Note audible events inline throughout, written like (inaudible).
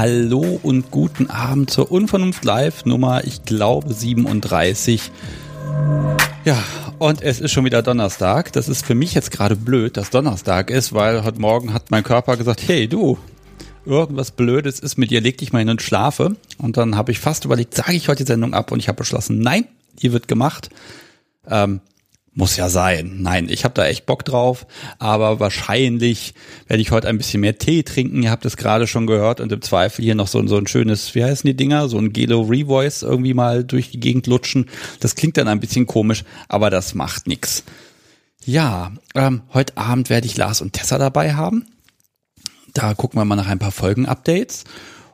hallo und guten Abend zur Unvernunft Live Nummer, ich glaube 37. Ja, und es ist schon wieder Donnerstag. Das ist für mich jetzt gerade blöd, dass Donnerstag ist, weil heute Morgen hat mein Körper gesagt, hey du, irgendwas Blödes ist mit dir, leg dich mal hin und schlafe. Und dann habe ich fast überlegt, sage ich heute die Sendung ab und ich habe beschlossen, nein, die wird gemacht. Ähm, muss ja sein. Nein, ich habe da echt Bock drauf, aber wahrscheinlich werde ich heute ein bisschen mehr Tee trinken. Ihr habt es gerade schon gehört und im Zweifel hier noch so, so ein schönes, wie heißen die Dinger, so ein Gelo Revoice irgendwie mal durch die Gegend lutschen. Das klingt dann ein bisschen komisch, aber das macht nix. Ja, ähm, heute Abend werde ich Lars und Tessa dabei haben. Da gucken wir mal nach ein paar Folgen-Updates.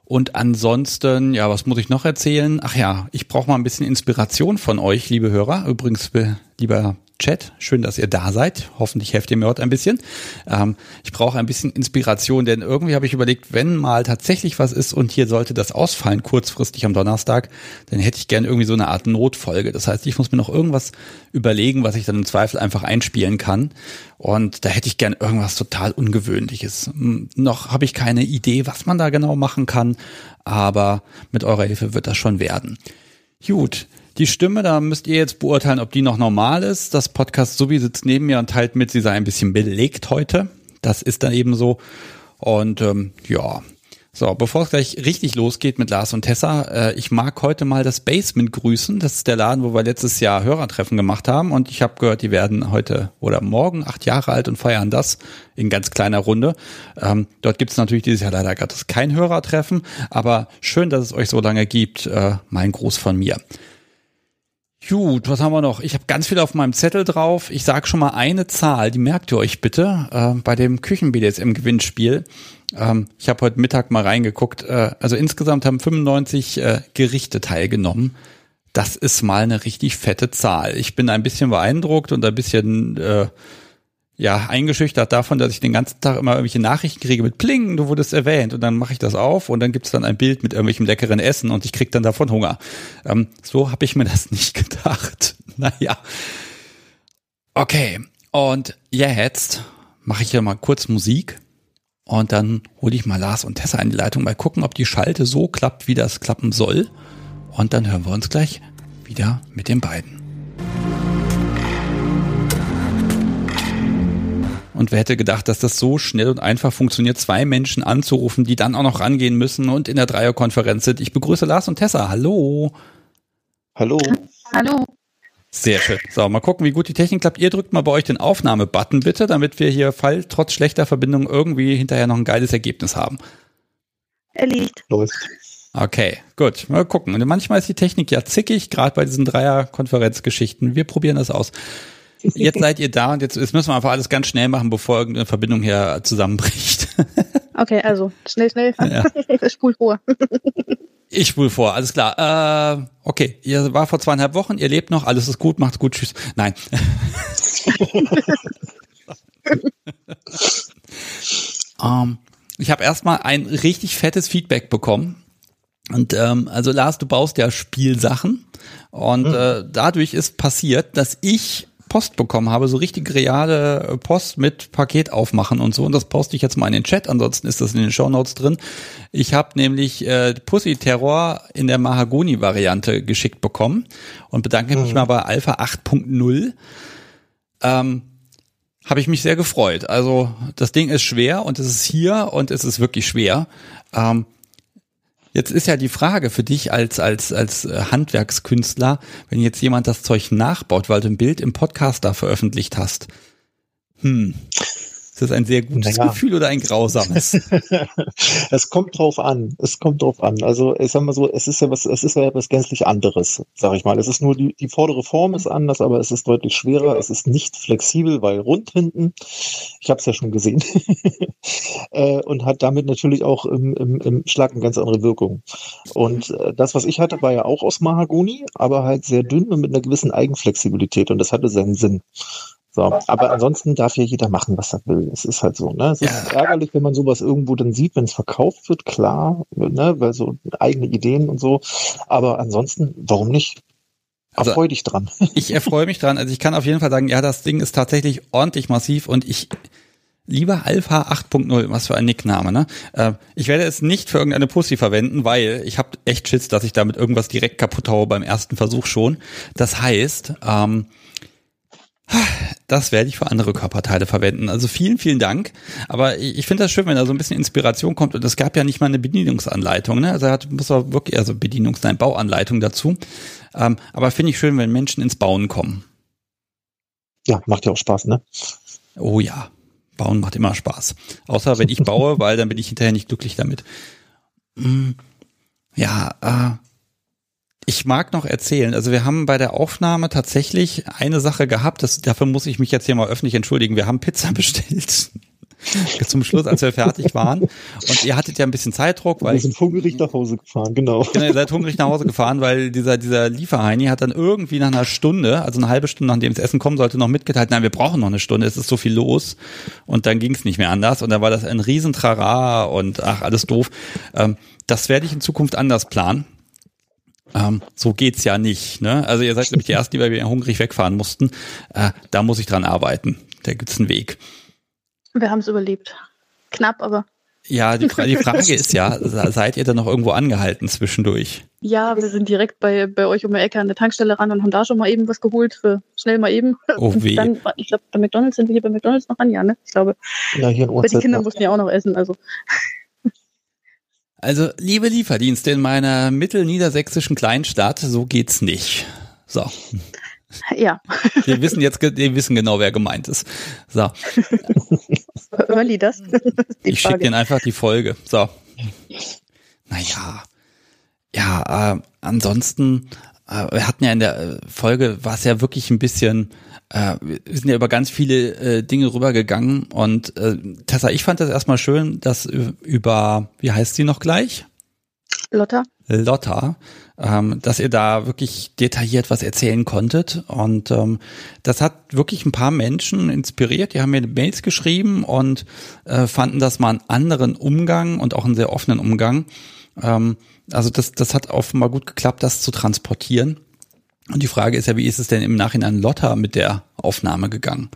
Und ansonsten, ja, was muss ich noch erzählen? Ach ja, ich brauche mal ein bisschen Inspiration von euch, liebe Hörer. Übrigens, lieber Chat. Schön, dass ihr da seid. Hoffentlich helft ihr mir heute ein bisschen. Ähm, ich brauche ein bisschen Inspiration, denn irgendwie habe ich überlegt, wenn mal tatsächlich was ist und hier sollte das ausfallen kurzfristig am Donnerstag, dann hätte ich gerne irgendwie so eine Art Notfolge. Das heißt, ich muss mir noch irgendwas überlegen, was ich dann im Zweifel einfach einspielen kann. Und da hätte ich gern irgendwas total Ungewöhnliches. Hm, noch habe ich keine Idee, was man da genau machen kann, aber mit eurer Hilfe wird das schon werden. Gut, die Stimme, da müsst ihr jetzt beurteilen, ob die noch normal ist. Das Podcast Subi sitzt neben mir und teilt mit, sie sei ein bisschen belegt heute. Das ist dann eben so. Und ähm, ja, so, bevor es gleich richtig losgeht mit Lars und Tessa, äh, ich mag heute mal das Basement grüßen. Das ist der Laden, wo wir letztes Jahr Hörertreffen gemacht haben. Und ich habe gehört, die werden heute oder morgen acht Jahre alt und feiern das in ganz kleiner Runde. Ähm, dort gibt es natürlich dieses Jahr leider gerade kein Hörertreffen, aber schön, dass es euch so lange gibt. Äh, mein Gruß von mir. Gut, was haben wir noch? Ich habe ganz viel auf meinem Zettel drauf. Ich sage schon mal eine Zahl, die merkt ihr euch bitte äh, bei dem Küchen-BDSM-Gewinnspiel. Ähm, ich habe heute Mittag mal reingeguckt. Äh, also insgesamt haben 95 äh, Gerichte teilgenommen. Das ist mal eine richtig fette Zahl. Ich bin ein bisschen beeindruckt und ein bisschen äh, ja, eingeschüchtert davon, dass ich den ganzen Tag immer irgendwelche Nachrichten kriege mit Pling, du wurdest erwähnt und dann mache ich das auf und dann gibt's dann ein Bild mit irgendwelchem leckeren Essen und ich krieg dann davon Hunger. Ähm, so habe ich mir das (laughs) nicht gedacht. (laughs) Naja. Okay, und jetzt mache ich hier mal kurz Musik und dann hole ich mal Lars und Tessa in die Leitung, mal gucken, ob die Schalte so klappt, wie das klappen soll. Und dann hören wir uns gleich wieder mit den beiden. Und wer hätte gedacht, dass das so schnell und einfach funktioniert, zwei Menschen anzurufen, die dann auch noch rangehen müssen und in der Dreierkonferenz sind. Ich begrüße Lars und Tessa. Hallo. Hallo. Hallo. Sehr schön. So, mal gucken, wie gut die Technik klappt. Ihr drückt mal bei euch den Aufnahme-Button bitte, damit wir hier, fall trotz schlechter Verbindung, irgendwie hinterher noch ein geiles Ergebnis haben. Erledigt. Läuft. Okay, gut. Mal gucken. Und manchmal ist die Technik ja zickig, gerade bei diesen Dreier-Konferenzgeschichten. Wir probieren das aus. Jetzt seid ihr da und jetzt, jetzt müssen wir einfach alles ganz schnell machen, bevor irgendeine Verbindung hier zusammenbricht. (laughs) Okay, also schnell, schnell. Ja. Ich (laughs) spul vor. (laughs) Ich spul vor, alles klar. Äh, okay, ihr war vor zweieinhalb Wochen, ihr lebt noch, alles ist gut, macht's gut, tschüss. Nein. ähm, ich habe erstmal ein richtig fettes Feedback bekommen. Und ähm, also Lars, du baust ja Spielsachen und äh, dadurch ist passiert, dass ich Post bekommen habe, so richtig reale Post mit Paket aufmachen und so. Und das poste ich jetzt mal in den Chat, ansonsten ist das in den Show Notes drin. Ich habe nämlich äh, Pussy Terror in der Mahagoni-Variante geschickt bekommen und bedanke mich Mhm. mal bei Alpha 8.0. Ähm, habe ich mich sehr gefreut. Also das Ding ist schwer und es ist hier und es ist wirklich schwer. Ähm, Jetzt ist ja die Frage für dich als, als, als äh, Handwerkskünstler, wenn jetzt jemand das Zeug nachbaut, weil du ein Bild im Podcast da veröffentlicht hast. Hm. Ist das ein sehr gutes Naja. Gefühl oder ein grausames? (laughs) Es kommt drauf an. Es kommt drauf an. Also ich sag mal so, es ist ja was, es ist ja was gänzlich anderes, sag ich mal. Es ist nur die, die vordere Form ist anders, aber es ist deutlich schwerer. Es ist nicht flexibel, weil rund hinten. Ich habe es ja schon gesehen (laughs) äh, und hat damit natürlich auch im, im, im Schlag eine ganz andere Wirkung. Und äh, das, was ich hatte, war ja auch aus Mahagoni, aber halt sehr dünn und mit einer gewissen Eigenflexibilität und das hatte seinen Sinn. So, aber ansonsten darf ja jeder machen, was er will. Es ist halt so, ne? Es ist Ja. ärgerlich, wenn man sowas irgendwo dann sieht, wenn es verkauft wird, klar, ne? Weil so eigene Ideen und so. Aber ansonsten, warum nicht? Also- Erfreu dich dran. (laughs) ich erfreue mich dran. Also ich kann auf jeden Fall sagen, ja, das Ding ist tatsächlich ordentlich massiv und ich, Lieber Alpha 8.0, was für ein Nickname, ne? Äh, ich werde es nicht für irgendeine Pussy verwenden, weil ich habe echt Schiss, dass ich damit irgendwas direkt kaputt haue beim ersten Versuch schon. Das heißt, ähm, das werde ich für andere Körperteile verwenden. Also vielen, vielen Dank. Aber ich, finde das schön, wenn da so ein bisschen Inspiration kommt. Und es gab ja nicht mal eine Bedienungsanleitung. Ne? Also er hat muss auch wirklich, also Bedienungs-, nein, Bauanleitung dazu. Ähm, aber finde ich schön, wenn Menschen ins Bauen kommen. Ja, macht ja auch Spaß, ne? Oh ja. Bauen macht immer Spaß. Außer wenn ich baue, (laughs) weil dann bin ich hinterher nicht glücklich damit. Mm, ja, äh, ich mag noch erzählen. Also wir haben bei der Aufnahme tatsächlich eine Sache gehabt. Das, dafür muss ich mich jetzt hier mal öffentlich entschuldigen. Wir haben Pizza (laughs) bestellt. Zum Schluss, als wir fertig waren. Und ihr hattet ja ein bisschen Zeitdruck, weil. Wir sind hungrig nach Hause gefahren, genau. Genau, ihr seid hungrig nach Hause gefahren, weil dieser, dieser Lieferheini hat dann irgendwie nach einer Stunde, also eine halbe Stunde, nachdem das Essen kommen sollte, noch mitgeteilt, nein, wir brauchen noch eine Stunde, es ist so viel los. Und dann ging es nicht mehr anders. Und dann war das ein Riesentrara und ach, alles doof. Ähm, das werde ich in Zukunft anders planen. Ähm, so geht's ja nicht. Ne? Also ihr seid nämlich die ersten, die bei mir hungrig wegfahren mussten. Äh, da muss ich dran arbeiten. Da gibt's einen Weg. Wir haben es überlebt. Knapp, aber. Ja, die, die Frage ist ja, seid ihr dann noch irgendwo angehalten zwischendurch? Ja, wir sind direkt bei, bei euch um die Ecke an der Tankstelle ran und haben da schon mal eben was geholt, für schnell mal eben. Oh weh. Dann, ich glaube, bei McDonalds sind wir hier bei McDonalds noch an, ja, ne? Ich glaube. Ja, hier in Aber die. Kinder mussten ja auch noch essen, also. Also, liebe Lieferdienste in meiner mittelniedersächsischen Kleinstadt, so geht's nicht. So. Ja, Wir wissen jetzt, wir wissen genau, wer gemeint ist. So. hören die das? Die Ich schicke denen einfach die Folge. So. Naja. Ja, äh, ansonsten, wir hatten ja in der äh, Folge, war es ja wirklich ein bisschen, äh, wir sind ja über ganz viele äh, Dinge rübergegangen und äh, Tessa, ich fand das erstmal schön, dass über, wie heißt sie noch gleich? Lotta? Lotta, ähm, dass ihr da wirklich detailliert was erzählen konntet. Und ähm, das hat wirklich ein paar Menschen inspiriert. Die haben mir Mails geschrieben und äh, fanden das mal einen anderen Umgang und auch einen sehr offenen Umgang. Ähm, also das, das hat offenbar gut geklappt, das zu transportieren. Und die Frage ist ja, wie ist es denn im Nachhinein Lotta mit der Aufnahme gegangen?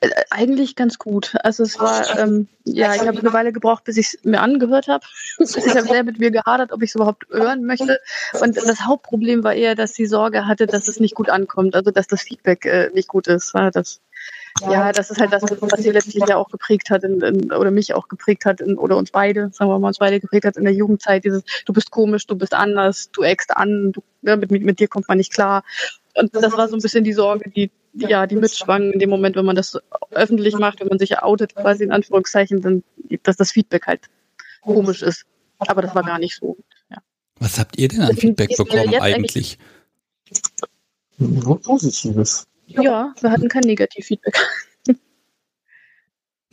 Äh, Eigentlich ganz gut. Also es war, ähm, ja, ich habe eine Weile gebraucht, bis ich es mir angehört habe. (laughs) ich habe sehr mit mir gehadert, ob ich es überhaupt hören möchte. Und das Hauptproblem war eher, dass sie Sorge hatte, dass es nicht gut ankommt, also dass das Feedback äh, nicht gut ist. Ja, das, ja, das ist halt das, was sie letztlich ja auch geprägt hat in, in, oder mich auch geprägt hat in, oder uns beide, sagen wir mal, uns beide geprägt hat in der Jugendzeit. Dieses, du bist komisch, du bist anders, du eckst an, du, ne, mit, mit, mit dir kommt man nicht klar. Und das war so ein bisschen die Sorge, die ja, die mitschwang in dem Moment, wenn man das öffentlich macht, wenn man sich outet, quasi in Anführungszeichen, dann, dass das Feedback halt komisch ist. Aber das war gar nicht so. Ja. Was habt ihr denn an Feedback bekommen eigentlich? Nur Positives. Ja, wir hatten kein Negativfeedback. (laughs)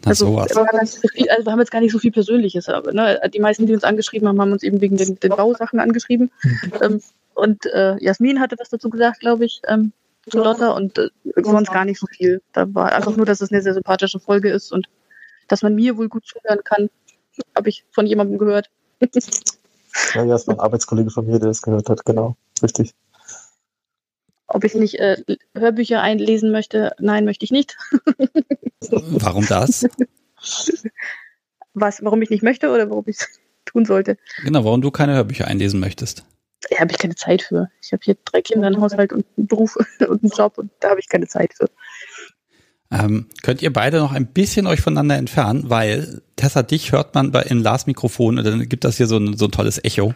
Also, also wir haben jetzt gar nicht so viel Persönliches, aber ne, die meisten, die uns angeschrieben haben, haben uns eben wegen den, den Bausachen angeschrieben. Ähm, und äh, Jasmin hatte was dazu gesagt, glaube ich, ähm, zu Lotta und äh, sonst gar nicht so viel. Da war einfach nur, dass es eine sehr sympathische Folge ist und dass man mir wohl gut zuhören kann, habe ich von jemandem gehört. Ja, ja, es war ein Arbeitskollege von mir, der das gehört hat, genau. Richtig. Ob ich nicht äh, Hörbücher einlesen möchte, nein, möchte ich nicht. (laughs) Warum das? Was, warum ich nicht möchte oder warum ich es (laughs) tun sollte? Genau, warum du keine Hörbücher einlesen möchtest. Da habe ich keine Zeit für. Ich habe hier drei Kinder, einen Haushalt und einen Beruf (laughs) und einen Job und da habe ich keine Zeit für. Ähm, könnt ihr beide noch ein bisschen euch voneinander entfernen, weil Tessa, dich hört man bei in Lars Mikrofon und dann gibt das hier so ein, so ein tolles Echo.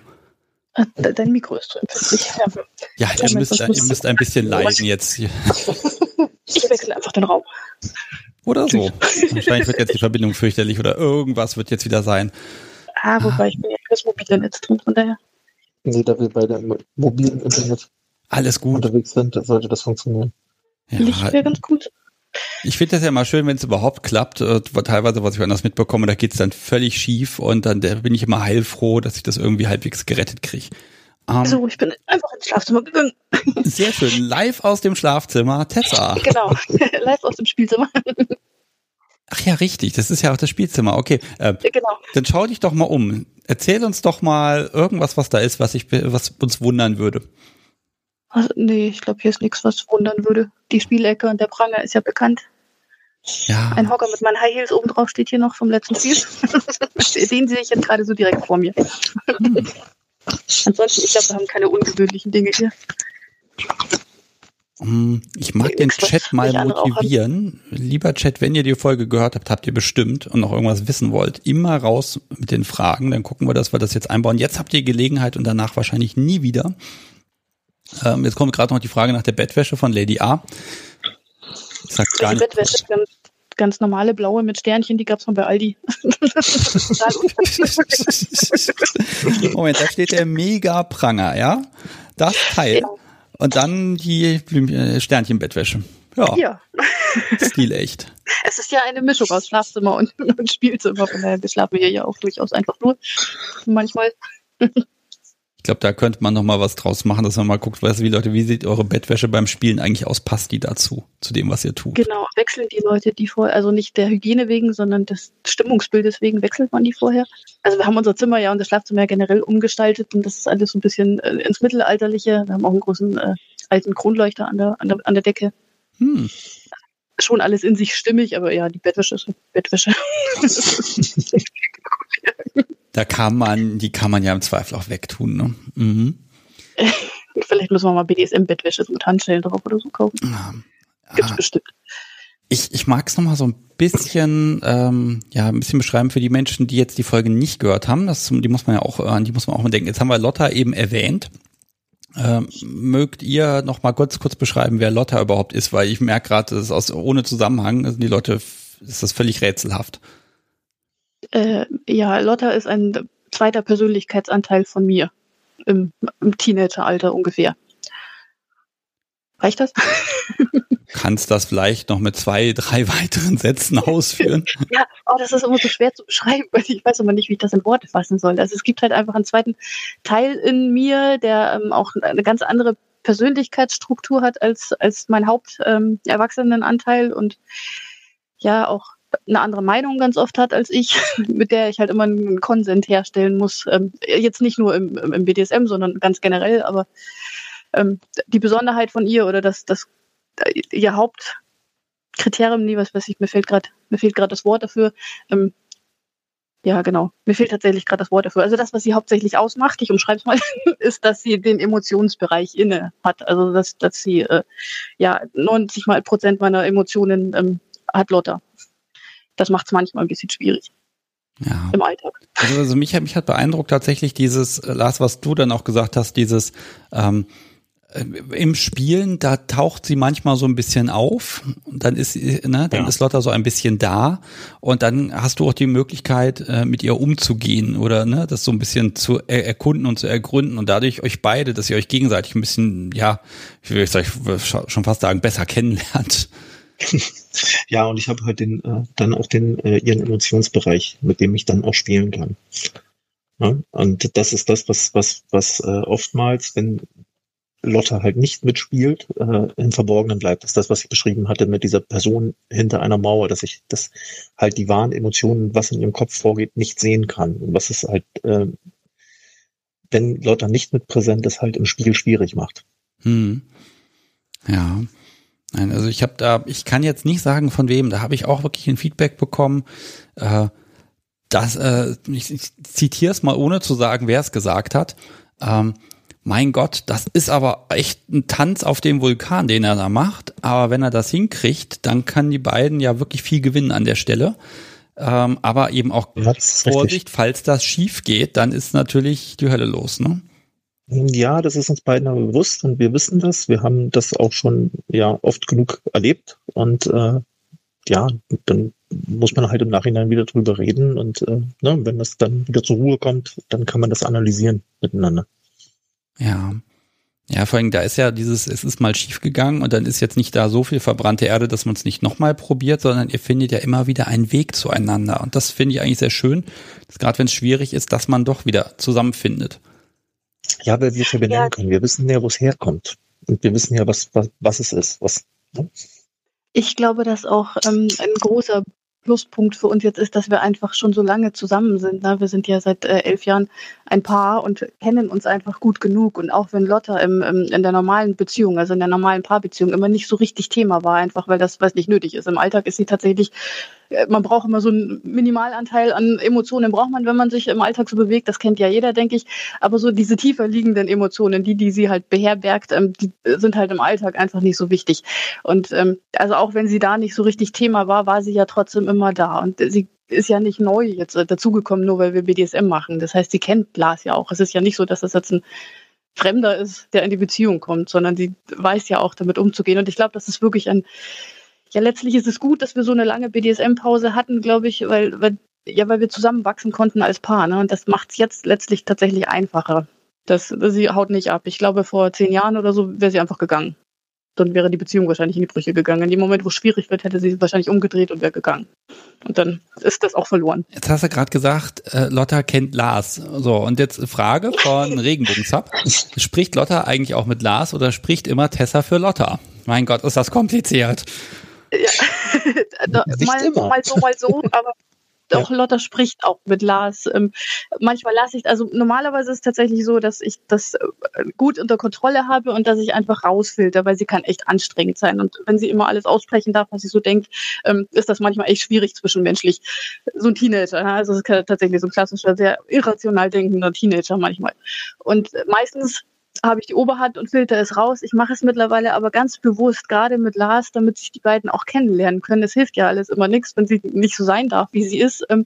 Ah, de- Dein Mikro ist so empfindlich. Ja. Ja, ihr müsst, ihr müsst ein bisschen (laughs) leiden jetzt. Ich wechsle einfach den Raum. Oder so. (laughs) Wahrscheinlich wird jetzt die Verbindung fürchterlich oder irgendwas wird jetzt wieder sein. Ah, wobei ich bin ja fürs mobile Netz drin, von daher. Nee, da wir beide im mobilen Internet Alles gut. unterwegs sind, sollte das funktionieren. Licht Ja, wäre ganz gut. ich finde das ja mal schön, wenn es überhaupt klappt. Äh, Teilweise, was ich anders mitbekomme, da geht's dann völlig schief und dann da bin ich immer heilfroh, dass ich das irgendwie halbwegs gerettet kriege. Ähm, So, ich bin einfach ins Schlafzimmer gegangen. Sehr schön. Live aus dem Schlafzimmer. Tessa. (laughs) Genau. (laughs) Live aus dem Spielzimmer. (laughs) Ach ja, richtig. Das ist ja auch das Spielzimmer. Okay. Äh, genau. Dann schau dich doch mal um. Erzähl uns doch mal irgendwas, was da ist, was ich, was uns wundern würde. Also, nee, ich glaube, hier ist nichts, was wundern würde. Die Spielecke und der Pranger ist ja bekannt. Ja. Ein Hocker mit meinen High Heels oben drauf steht hier noch vom letzten Spiel. (laughs) Den sehe ich jetzt gerade so direkt vor mir. Ansonsten, ich glaube, wir haben keine ungewöhnlichen Dinge hier. Hm, Ich mag den Chat mal motivieren. Lieber Chat, wenn ihr die Folge gehört habt, habt ihr bestimmt und noch irgendwas wissen wollt, immer raus mit den Fragen. Dann gucken wir, dass wir das jetzt einbauen. Jetzt habt ihr Gelegenheit und danach wahrscheinlich nie wieder. Ähm, jetzt kommt gerade noch die Frage nach der Bettwäsche von Lady A. Ich sag gar Die. Bettwäsche, ganz, ganz normale blaue mit Sternchen, die gab es mal bei Aldi. (laughs) Moment, da steht der Mega-Pranger, ja? Das Teil. Ja. Und dann die äh, Sternchenbettwäsche. Ja, Ja, (laughs) stilecht. es ist ja eine Mischung aus Schlafzimmer und, (laughs) und Spielzimmer. Von daher, wir schlafen hier ja auch durchaus einfach nur. Manchmal. (laughs) Ich glaube, da könnte man noch mal was draus machen, dass man mal guckt, weißt du, wie Leute, wie sieht eure Bettwäsche beim Spielen eigentlich aus? Passt die dazu, zu dem, was ihr tut? Genau, wechseln die Leute die vorher, also nicht der Hygiene wegen, sondern des Stimmungsbildes wegen wechselt man die vorher. Also wir haben unser Zimmer ja und das Schlafzimmer ja generell umgestaltet und das ist alles so ein bisschen äh, ins Mittelalterliche. Wir haben auch einen großen äh, alten Kronleuchter an der, an der, an der Decke. Hm. Schon alles in sich stimmig, aber ja, die Bettwäsche ist Bettwäsche. Da kann man, die kann man ja im Zweifel auch wegtun, ne? Mhm. (laughs) Vielleicht müssen wir mal BDSM-Bettwäsche mit Handschellen drauf oder so kaufen. Ja. Gibt's Ah, bestimmt. Ich, ich mag es nochmal so ein bisschen, ähm, ja, ein bisschen beschreiben für die Menschen, die jetzt die Folge nicht gehört haben. Das, die muss man ja auch, an die muss man auch mal denken. Jetzt haben wir Lotta eben erwähnt. Ähm, mögt ihr noch mal kurz, kurz beschreiben, wer Lotta überhaupt ist? Weil ich merke gerade, das ist aus, ohne Zusammenhang, also die Leute, ist das völlig rätselhaft. Äh, ja, Lotta ist ein zweiter Persönlichkeitsanteil von mir. Im, im Teenageralter ungefähr. Reicht das? (laughs) Kannst das vielleicht noch mit zwei, drei weiteren Sätzen ausführen? (laughs) Ja, oh, das ist immer so schwer zu beschreiben, weil ich weiß immer nicht, wie ich das in Worte fassen soll. Also es gibt halt einfach einen zweiten Teil in mir, der ähm, auch eine ganz andere Persönlichkeitsstruktur hat als, als mein Haupt-Erwachsenenanteil ähm, und ja auch eine andere Meinung ganz oft hat als ich, (laughs) mit der ich halt immer einen Konsent herstellen muss. Ähm, jetzt nicht nur im, im BDSM, sondern ganz generell, aber ähm, die Besonderheit von ihr oder das, das ihr Hauptkriterium, nee, was weiß ich, mir fehlt gerade, mir fehlt gerade das Wort dafür. Ähm, ja, genau. Mir fehlt tatsächlich gerade das Wort dafür. Also das, was sie hauptsächlich ausmacht, ich umschreibe es mal, (laughs) ist, dass sie den Emotionsbereich inne hat. Also dass, dass sie äh, ja 90 mal Prozent meiner Emotionen ähm, hat Lotta. Das macht es manchmal ein bisschen schwierig Ja. im Alltag. Also, also mich, hat- mich hat beeindruckt tatsächlich dieses, äh, Lars, was du dann auch gesagt hast, dieses ähm, äh, im Spielen, da taucht sie manchmal so ein bisschen auf und dann ist ne, dann Ja. ist Lotta so ein bisschen da und dann hast du auch die Möglichkeit, äh, mit ihr umzugehen oder ne, das so ein bisschen zu er erkunden und zu ergründen und dadurch euch beide, dass ihr euch gegenseitig ein bisschen, ja, ich will schon fast sagen, besser kennenlernt. (laughs) Ja, und ich habe halt den, äh, dann auch den, äh, ihren Emotionsbereich, mit dem ich dann auch spielen kann. Ja, und das ist das, was, was, was äh, oftmals, wenn Lotte halt nicht mitspielt, äh, im Verborgenen bleibt. Das ist das, was ich beschrieben hatte mit dieser Person hinter einer Mauer, dass ich das halt die wahren Emotionen, was in ihrem Kopf vorgeht, nicht sehen kann. Und was es halt, äh, wenn Lotte nicht mit präsent ist, halt im Spiel schwierig macht. Hm. Ja. Nein, also ich habe da, ich kann jetzt nicht sagen von wem, da habe ich auch wirklich ein Feedback bekommen. Äh, das, äh, ich, ich zitiere es mal, ohne zu sagen, wer es gesagt hat. Ähm, mein Gott, das ist aber echt ein Tanz auf dem Vulkan, den er da macht. Aber wenn er das hinkriegt, dann kann die beiden ja wirklich viel gewinnen an der Stelle. Ähm, aber eben auch ist richtig. Vorsicht, falls das schief geht, dann ist natürlich die Hölle los, ne? Ja, das ist uns beiden aber bewusst und wir wissen das. Wir haben das auch schon ja oft genug erlebt und äh, ja, dann muss man halt im Nachhinein wieder drüber reden und äh, ne, wenn das dann wieder zur Ruhe kommt, dann kann man das analysieren miteinander. Ja. Ja, vor allem, da ist ja dieses, es ist mal schief gegangen und dann ist jetzt nicht da so viel verbrannte Erde, dass man es nicht nochmal probiert, sondern ihr findet ja immer wieder einen Weg zueinander. Und das finde ich eigentlich sehr schön, dass gerade wenn es schwierig ist, dass man doch wieder zusammenfindet. Ja, weil wir es ja benennen Ja. können. Wir wissen ja, wo es herkommt und wir wissen ja, was was, was es ist. Was, ne? Ich glaube, dass auch ähm, ein großer Pluspunkt für uns jetzt ist, dass wir einfach schon so lange zusammen sind. Ne? Wir sind ja seit äh, elf Jahren ein Paar und kennen uns einfach gut genug. Und auch wenn Lotta im, im, in der normalen Beziehung, also in der normalen Paarbeziehung, immer nicht so richtig Thema war, einfach weil das was nicht nötig ist. Im Alltag ist sie tatsächlich man braucht immer so einen Minimalanteil an Emotionen, braucht man, wenn man sich im Alltag so bewegt. Das kennt ja jeder, denke ich. Aber so diese tiefer liegenden Emotionen, die, die sie halt beherbergt, ähm, die sind halt im Alltag einfach nicht so wichtig. Und ähm, also auch wenn sie da nicht so richtig Thema war, war sie ja trotzdem immer da. Und sie ist ja nicht neu jetzt äh, dazugekommen, nur weil wir BDSM machen. Das heißt, sie kennt Lars ja auch. Es ist ja nicht so, dass das jetzt ein Fremder ist, der in die Beziehung kommt, sondern sie weiß ja auch damit umzugehen. Und ich glaube, das ist wirklich ein ja, letztlich ist es gut, dass wir so eine lange BDSM-Pause hatten, glaube ich, weil, weil, ja, weil wir zusammenwachsen konnten als Paar. Ne? Und das macht es jetzt letztlich tatsächlich einfacher. Das, sie haut nicht ab. Ich glaube, vor zehn Jahren oder so wäre sie einfach gegangen. Dann wäre die Beziehung wahrscheinlich in die Brüche gegangen. In dem Moment, wo es schwierig wird, hätte sie wahrscheinlich umgedreht und wäre gegangen. Und dann ist das auch verloren. Jetzt hast du gerade gesagt, äh, Lotta kennt Lars. So, und jetzt Frage von (laughs) Regenbogensub. Spricht Lotta eigentlich auch mit Lars oder spricht immer Tessa für Lotta? Mein Gott, ist das kompliziert. Ja. (laughs) mal, mal so, mal so, (laughs) aber auch ja. Lotta spricht auch mit Lars. Ähm, manchmal lasse ich, also normalerweise ist es tatsächlich so, dass ich das äh, gut unter Kontrolle habe und dass ich einfach rausfilter, weil sie kann echt anstrengend sein. Und wenn sie immer alles aussprechen darf, was sie so denkt, ähm, ist das manchmal echt schwierig zwischenmenschlich. So ein Teenager, ne? also es ist tatsächlich so ein klassischer, sehr irrational denkender Teenager manchmal. Und meistens habe ich die Oberhand und filter es raus. Ich mache es mittlerweile aber ganz bewusst, gerade mit Lars, damit sich die beiden auch kennenlernen können. Es hilft ja alles immer nichts, wenn sie nicht so sein darf, wie sie ist, ähm,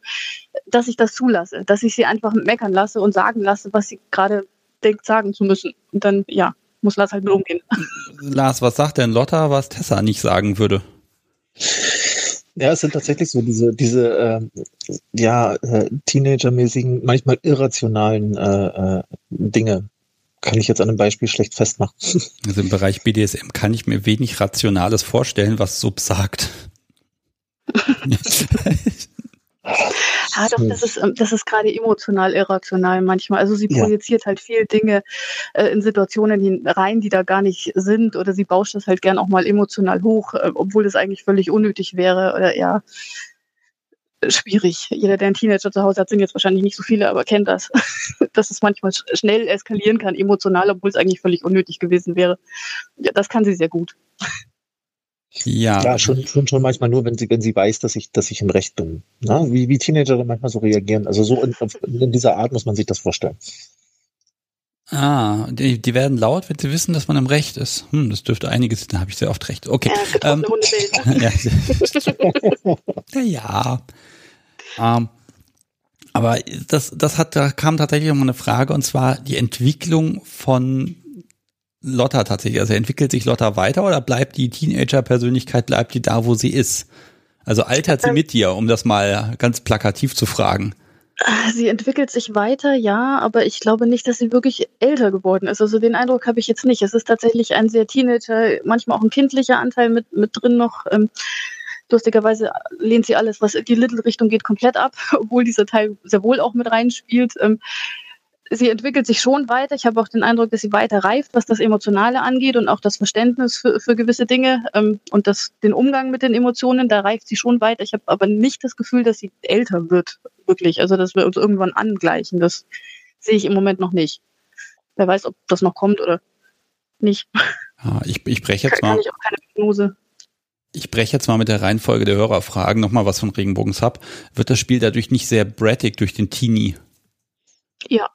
dass ich das zulasse, dass ich sie einfach meckern lasse und sagen lasse, was sie gerade denkt, sagen zu müssen. Und dann, ja, muss Lars halt mit umgehen. (laughs) Lars, was sagt denn Lotta, was Tessa nicht sagen würde? Ja, es sind tatsächlich so diese, diese äh, ja, äh, Teenager-mäßigen, manchmal irrationalen äh, äh, Dinge, kann ich jetzt an einem Beispiel schlecht festmachen. (laughs) Also im Bereich BDSM kann ich mir wenig Rationales vorstellen, was Sub sagt. Ja, (laughs) doch, das ist, ähm, das ist gerade emotional irrational manchmal. Also sie projiziert ja. halt viel Dinge äh, in Situationen rein, die da gar nicht sind, oder sie bauscht das halt gern auch mal emotional hoch, äh, obwohl das eigentlich völlig unnötig wäre. Oder ja, schwierig. Jeder, der einen Teenager zu Hause hat, sind jetzt wahrscheinlich nicht so viele, aber kennt das, (laughs) dass es manchmal schnell eskalieren kann, emotional, obwohl es eigentlich völlig unnötig gewesen wäre. Ja, das kann sie sehr gut. Ja, ja schon, schon, schon manchmal nur, wenn sie, wenn sie weiß, dass ich, dass ich im Recht bin. Na? Wie, wie Teenager manchmal so reagieren. Also so in, in dieser Art muss man sich das vorstellen. Ah, die, die werden laut, wenn sie wissen, dass man im Recht ist. Hm, das dürfte einiges, da habe ich sehr oft recht. Okay. Ja, ähm, (laughs) (laughs) ja, ja. Ähm, aber das, das hat, da kam tatsächlich noch mal eine Frage und zwar die Entwicklung von Lotta tatsächlich. Also entwickelt sich Lotta weiter oder bleibt die Teenager-Persönlichkeit, bleibt die da, wo sie ist? Also altert sie ähm. mit dir, um das mal ganz plakativ zu fragen? Sie entwickelt sich weiter, ja, aber ich glaube nicht, dass sie wirklich älter geworden ist. Also den Eindruck habe ich jetzt nicht. Es ist tatsächlich ein sehr Teenager, manchmal auch ein kindlicher Anteil mit, mit drin noch. Ähm, lustigerweise lehnt sie alles, was in die Little-Richtung geht, komplett ab, (laughs) obwohl dieser Teil sehr wohl auch mit reinspielt. Ähm, sie entwickelt sich schon weiter. Ich habe auch den Eindruck, dass sie weiter reift, was das Emotionale angeht und auch das Verständnis für, für gewisse Dinge ähm, und das, den Umgang mit den Emotionen. Da reift sie schon weiter. Ich habe aber nicht das Gefühl, dass sie älter wird, wirklich. Also, dass wir uns irgendwann angleichen. Das sehe ich im Moment noch nicht. Wer weiß, ob das noch kommt oder nicht. Ja, ich, ich breche jetzt kann, mal. Kann ich auch keine Prognose. Ich breche jetzt mal mit der Reihenfolge der Hörerfragen nochmal was von Regenbogens ab. Wird das Spiel dadurch nicht sehr brattig durch den Teenie? Ja,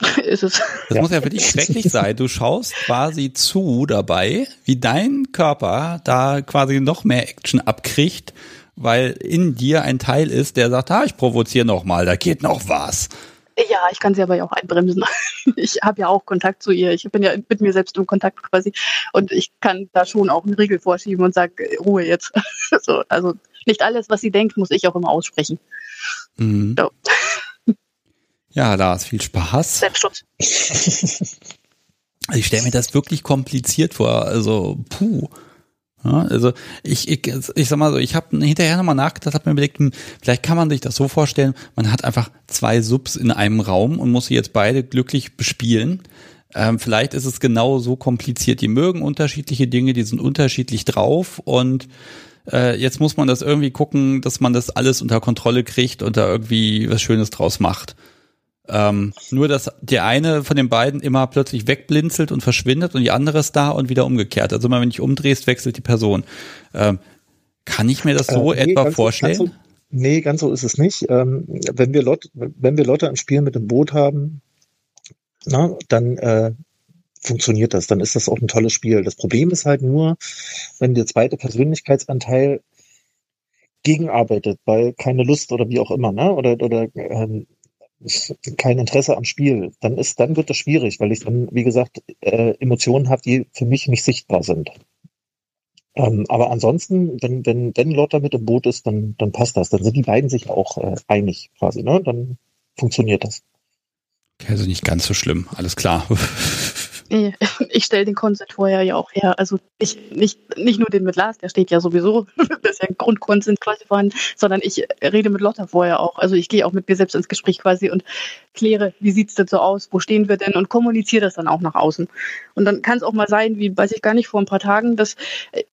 (laughs) ist es. Das ja. muss ja für dich schrecklich sein. Du schaust quasi zu dabei, wie dein Körper da quasi noch mehr Action abkriegt, weil in dir ein Teil ist, der sagt, ah, ich provoziere noch mal, da geht noch was. Ja, ich kann sie aber ja auch einbremsen. (laughs) Ich habe ja auch Kontakt zu ihr. Ich bin ja mit mir selbst im Kontakt quasi. Und ich kann da schon auch einen Riegel vorschieben und sage, Ruhe jetzt. (laughs) So, also nicht alles, was sie denkt, muss ich auch immer aussprechen. Mhm. So. Ja, Lars, viel Spaß. Selbstschutz. (laughs) Ich stelle mir das wirklich kompliziert vor. Also, puh. Ja, also ich, ich, ich sag mal so, ich habe hinterher nochmal nachgedacht, habe mir überlegt, hm, vielleicht kann man sich das so vorstellen, man hat einfach zwei Subs in einem Raum und muss sie jetzt beide glücklich bespielen. Ähm, vielleicht ist es genau so kompliziert. Die mögen unterschiedliche Dinge, die sind unterschiedlich drauf und Äh, jetzt muss man das irgendwie gucken, dass man das alles unter Kontrolle kriegt und da irgendwie was Schönes draus macht. Ähm, nur, dass der eine von den beiden immer plötzlich wegblinzelt und verschwindet und die andere ist da und wieder umgekehrt. Also immer wenn ich umdrehst, wechselt die Person. Ähm, kann ich mir das so äh, nee, etwa vorstellen? So, nee, ganz so ist es nicht. Ähm, wenn wir Lot, wenn wir Lotte im Spiel mit dem Boot haben, na, dann äh, funktioniert das, dann ist das auch ein tolles Spiel. Das Problem ist halt nur, wenn der zweite Persönlichkeitsanteil gegenarbeitet, weil keine Lust oder wie auch immer, ne? Oder, oder ähm, kein Interesse am Spiel, dann ist, dann wird das schwierig, weil ich dann, wie gesagt, äh, Emotionen habe, die für mich nicht sichtbar sind. Ähm, aber ansonsten, wenn, wenn, wenn Lotta mit im Boot ist, dann, dann passt das. Dann sind die beiden sich auch äh, einig quasi, ne? Dann funktioniert das. Also nicht ganz so schlimm, alles klar. (laughs) Ich stelle den Konsent vorher ja auch her. Also ich, nicht, nicht nur den mit Lars, der steht ja sowieso, (laughs) das ist ja ein Grundkonsent quasi vorhanden, sondern ich rede mit Lotta vorher auch. Also ich gehe auch mit mir selbst ins Gespräch quasi und kläre, wie sieht's denn so aus, wo stehen wir denn und kommuniziere das dann auch nach außen. Und dann kann es auch mal sein, wie weiß ich gar nicht, vor ein paar Tagen, dass,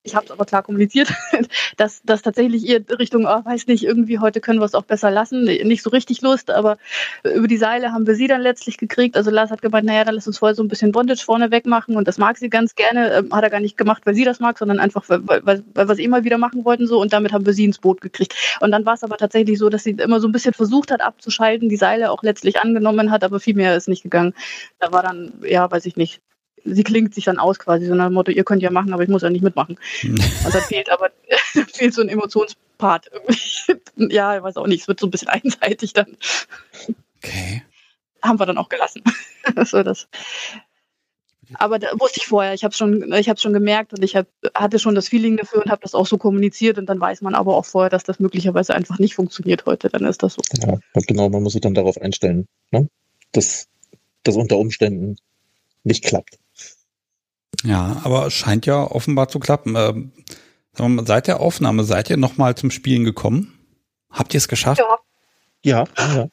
ich habe es aber klar kommuniziert, (laughs) dass, dass tatsächlich ihr Richtung, oh, weiß nicht, irgendwie heute können wir es auch besser lassen, nicht so richtig Lust, aber über die Seile haben wir sie dann letztlich gekriegt. Also Lars hat gemeint, naja, dann lass uns vorher so ein bisschen Bondage vorne wegmachen und das mag sie ganz gerne. Ähm, hat er gar nicht gemacht, weil sie das mag, sondern einfach, weil, weil, weil wir es immer wieder machen wollten so und damit haben wir sie ins Boot gekriegt. Und dann war es aber tatsächlich so, dass sie immer so ein bisschen versucht hat abzuschalten, die Seile auch letztlich angenommen hat, aber viel mehr ist nicht gegangen. Da war dann, ja, weiß ich nicht, sie klingt sich dann aus quasi, so nach dem Motto, ihr könnt ja machen, aber ich muss ja nicht mitmachen. (laughs) und da fehlt aber (laughs) fehlt so ein Emotionspart. (laughs) ja, ich weiß auch nicht, es wird so ein bisschen einseitig dann. Okay. Haben wir dann auch gelassen. so das. Aber da wusste ich vorher, ich habe schon, ich habe schon gemerkt und ich hab, hatte schon das Feeling dafür und habe das auch so kommuniziert und dann weiß man aber auch vorher, dass das möglicherweise einfach nicht funktioniert heute. Dann ist das so. Ja, genau, man muss sich dann darauf einstellen, ne? dass das unter Umständen nicht klappt. Ja, aber es scheint ja offenbar zu klappen. Ähm, mal, seit der Aufnahme seid ihr noch mal zum Spielen gekommen? Habt ihr es geschafft? Ja. Ja, ja.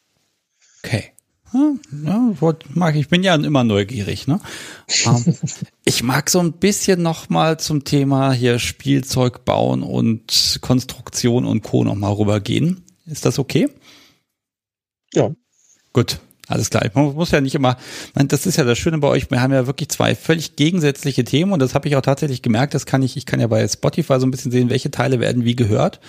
Okay. Ja, mag ich bin ja immer neugierig. Ne? Ähm, (laughs) ich mag so ein bisschen noch mal zum Thema hier Spielzeug bauen und Konstruktion und Co. noch mal rübergehen. Ist das okay? Ja. Gut. Alles klar. Man muss ja nicht immer, das ist ja das Schöne bei euch, wir haben ja wirklich zwei völlig gegensätzliche Themen und das habe ich auch tatsächlich gemerkt, das kann ich, ich kann ja bei Spotify so ein bisschen sehen, welche Teile werden wie gehört.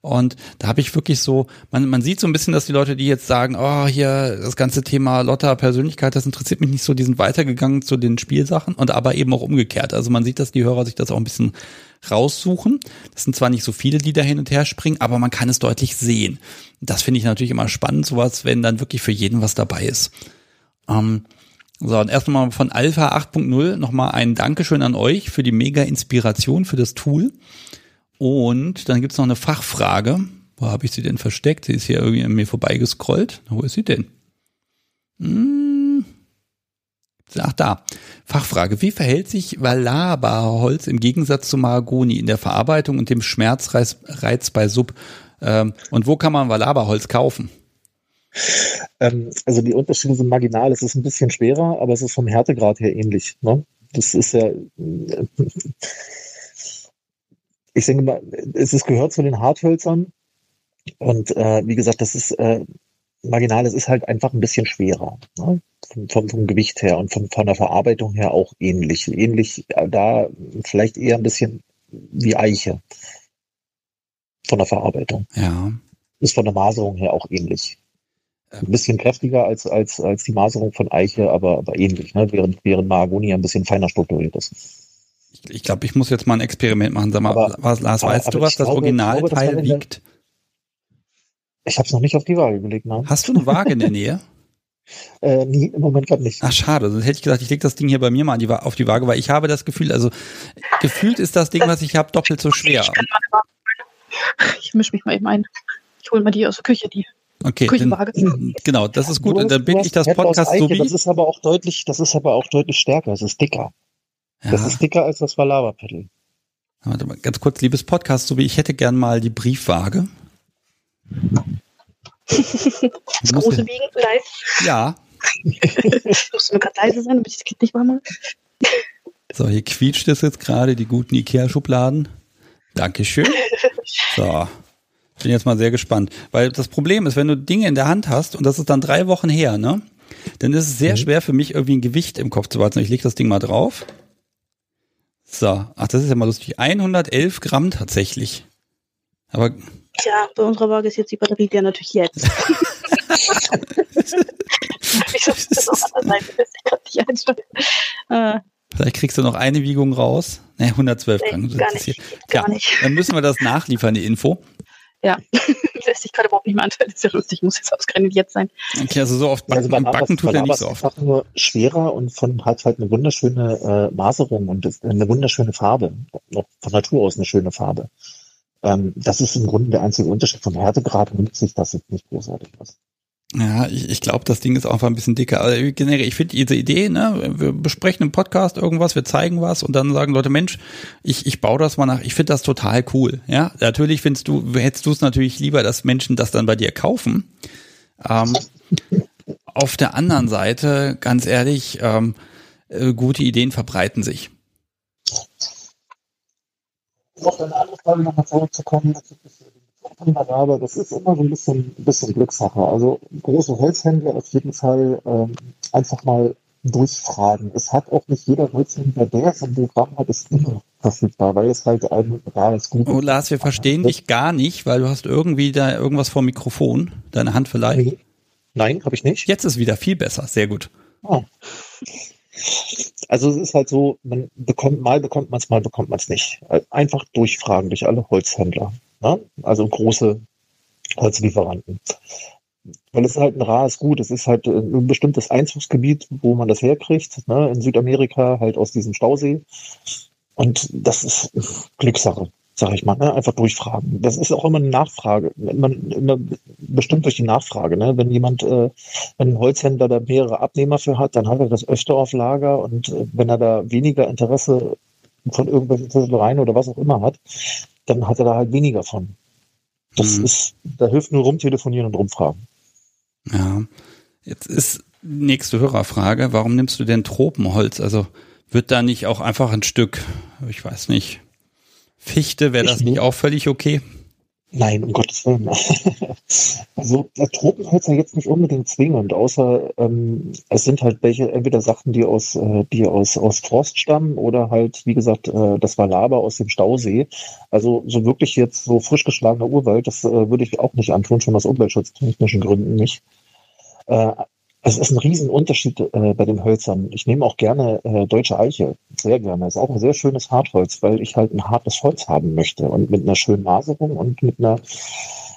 Und da habe ich wirklich so, man, man sieht so ein bisschen, dass die Leute, die jetzt sagen, oh, hier das ganze Thema Lotta Persönlichkeit, das interessiert mich nicht so, die sind weitergegangen zu den Spielsachen und aber eben auch umgekehrt. Also man sieht, dass die Hörer sich das auch ein bisschen raussuchen. Das sind zwar nicht so viele, die da hin und her springen, aber man kann es deutlich sehen. Das finde ich natürlich immer spannend, sowas, wenn dann wirklich für jeden was dabei ist. Ähm, so, und erst nochmal von Alpha 8.0 nochmal ein Dankeschön an euch für die mega Inspiration für das Tool. Und dann gibt's noch eine Fachfrage. Wo habe ich sie denn versteckt? Sie ist hier irgendwie an mir vorbeigescrollt. Wo ist sie denn? Hm. Ach da. Fachfrage. Wie verhält sich Valaba-Holz im Gegensatz zu Mahagoni in der Verarbeitung und dem Schmerzreiz bei Sub? Ähm, und wo kann man Valaba-Holz kaufen? Ähm, also die Unterschiede sind marginal. Es ist ein bisschen schwerer, aber es ist vom Härtegrad her ähnlich. Ne? Das ist ja ich denke mal, es ist, gehört zu den Harthölzern. Und äh, wie gesagt, das ist äh, marginal, es ist halt einfach ein bisschen schwerer. Ne? Vom, vom, vom, Gewicht her und von, von der Verarbeitung her auch ähnlich. Ähnlich äh, da vielleicht eher ein bisschen wie Eiche. Von der Verarbeitung. Ja. Ist von der Maserung her auch ähnlich. Ein bisschen kräftiger als, als, als die Maserung von Eiche, aber, aber ähnlich, ne? während, während Mahagoni ein bisschen feiner strukturiert ist. Ich, ich glaube, ich muss jetzt mal ein Experiment machen. Sag mal, aber, was, Lars, aber, weißt aber du, was das Originalteil glaube, wiegt? Ich habe es noch nicht auf die Waage gelegt. Nein. Hast du eine Waage in der Nähe? (laughs) äh, nee, im Moment gerade nicht. Ach, schade. Sonst hätte ich gesagt, ich lege das Ding hier bei mir mal die, auf die Waage, weil ich habe das Gefühl, also gefühlt ist das Ding, was ich habe, doppelt so schwer. Ich, ich mische mich mal eben ein. Ich hole mal die aus der Küche, die Okay, Küchenwaage. Denn, (clears throat) genau, das ist gut. Und dann bin ich das Podcast so wie. Das ist aber auch deutlich, das ist aber auch deutlich stärker. Es ist dicker. Ja. Das ist dicker als das Valava-Pedal. Warte mal, ganz kurz, liebes Podcast, so wie ich hätte gern mal die Briefwaage. (laughs) das große Wiegen live. Ja. (laughs) Musst du mir gerade leise sein, damit ich das Kind nicht mache. (laughs) So, hier quietscht es jetzt gerade, die guten Ikea-Schubladen. Dankeschön. So. Bin jetzt mal sehr gespannt. Weil das Problem ist, wenn du Dinge in der Hand hast und das ist dann drei Wochen her, ne? Dann ist es sehr mhm. schwer für mich, irgendwie ein Gewicht im Kopf zu behalten. Ich leg das Ding mal drauf. So. Ach, das ist ja mal lustig. 111 Gramm tatsächlich. Aber. Tja, bei unserer Waage ist jetzt die Batterie ja natürlich jetzt. (laughs) (laughs) Wieso ist das auf der Seite? Ich nicht äh. Vielleicht kriegst du noch eine Wiegung raus. Ne, 112 nee, Gramm. Gar nicht, gar ja, nicht. Dann müssen wir das nachliefern, die Info. Ja, (laughs) lässt sich gerade überhaupt nicht mehr anteilen. Das ist ja lustig, muss jetzt ausgerechnet jetzt sein. Okay, also so oft backen, also backen tut er nicht so oft. einfach nur schwerer und von hat halt eine wunderschöne äh, Maserung und eine wunderschöne Farbe. Von Natur aus eine schöne Farbe. Ähm, das ist im Grunde der einzige Unterschied. Vom Härtegrad nimmt sich das jetzt nicht großartig was. Ja, ich, ich glaube, das Ding ist einfach ein bisschen dicker. Also generell, ich finde diese Idee, ne, wir besprechen im Podcast irgendwas, wir zeigen was und dann sagen Leute, Mensch, ich, ich baue das mal nach, ich finde das total cool. Ja, natürlich findest du, hättest du es natürlich lieber, dass Menschen das dann bei dir kaufen. Ähm, auf der anderen Seite, ganz ehrlich, ähm, äh, gute Ideen verbreiten sich. Noch eine andere Frage nochmal zurückzukommen, das ist aber das ist immer so ein bisschen, ein bisschen Glückssache. Also große Holzhändler auf jeden Fall ähm, einfach mal durchfragen. Es hat auch nicht jeder Holzhändler, der es im Programm hat, ist immer verfügbar, weil es halt ein rares Gut Oh Lars, wir verstehen dich gar nicht, weil du hast irgendwie da irgendwas vor Mikrofon. Deine Hand vielleicht? Nee. Nein, habe ich nicht. Jetzt ist wieder viel besser. Sehr gut. Oh. Also es ist halt so, man bekommt mal bekommt man es, mal bekommt man es nicht. Einfach durchfragen durch alle Holzhändler. Ne? Also große Holzlieferanten. Weil es ist halt ein rares Gut. Es ist halt ein bestimmtes Einzugsgebiet, wo man das herkriegt. Ne? In Südamerika halt aus diesem Stausee. Und das ist Glückssache, sage ich mal. Ne? Einfach durchfragen. Das ist auch immer eine Nachfrage. Man, immer bestimmt durch die Nachfrage. Ne? Wenn jemand, äh, wenn ein Holzhändler da mehrere Abnehmer für hat, dann hat er das öfter auf Lager. Und äh, wenn er da weniger Interesse von irgendwelchen Zügeleien oder was auch immer hat, dann hat er da halt weniger von. Das mhm. ist, da hilft nur rumtelefonieren und rumfragen. Ja. Jetzt ist nächste Hörerfrage, warum nimmst du denn Tropenholz? Also wird da nicht auch einfach ein Stück, ich weiß nicht, Fichte, wäre das nicht auch völlig okay? Nein, um Gottes Willen. (laughs) also Tropenholz ja jetzt nicht unbedingt zwingend, außer ähm, es sind halt welche, entweder Sachen, die aus, äh, die aus, aus Frost stammen oder halt, wie gesagt, äh, das war Lava aus dem Stausee. Also so wirklich jetzt so frisch geschlagener Urwald, das äh, würde ich auch nicht antun, schon aus umweltschutztechnischen Gründen nicht. Äh, es ist ein Riesenunterschied äh, bei den Hölzern. Ich nehme auch gerne äh, deutsche Eiche, sehr gerne. Es ist auch ein sehr schönes Hartholz, weil ich halt ein hartes Holz haben möchte und mit einer schönen Maserung und mit einer,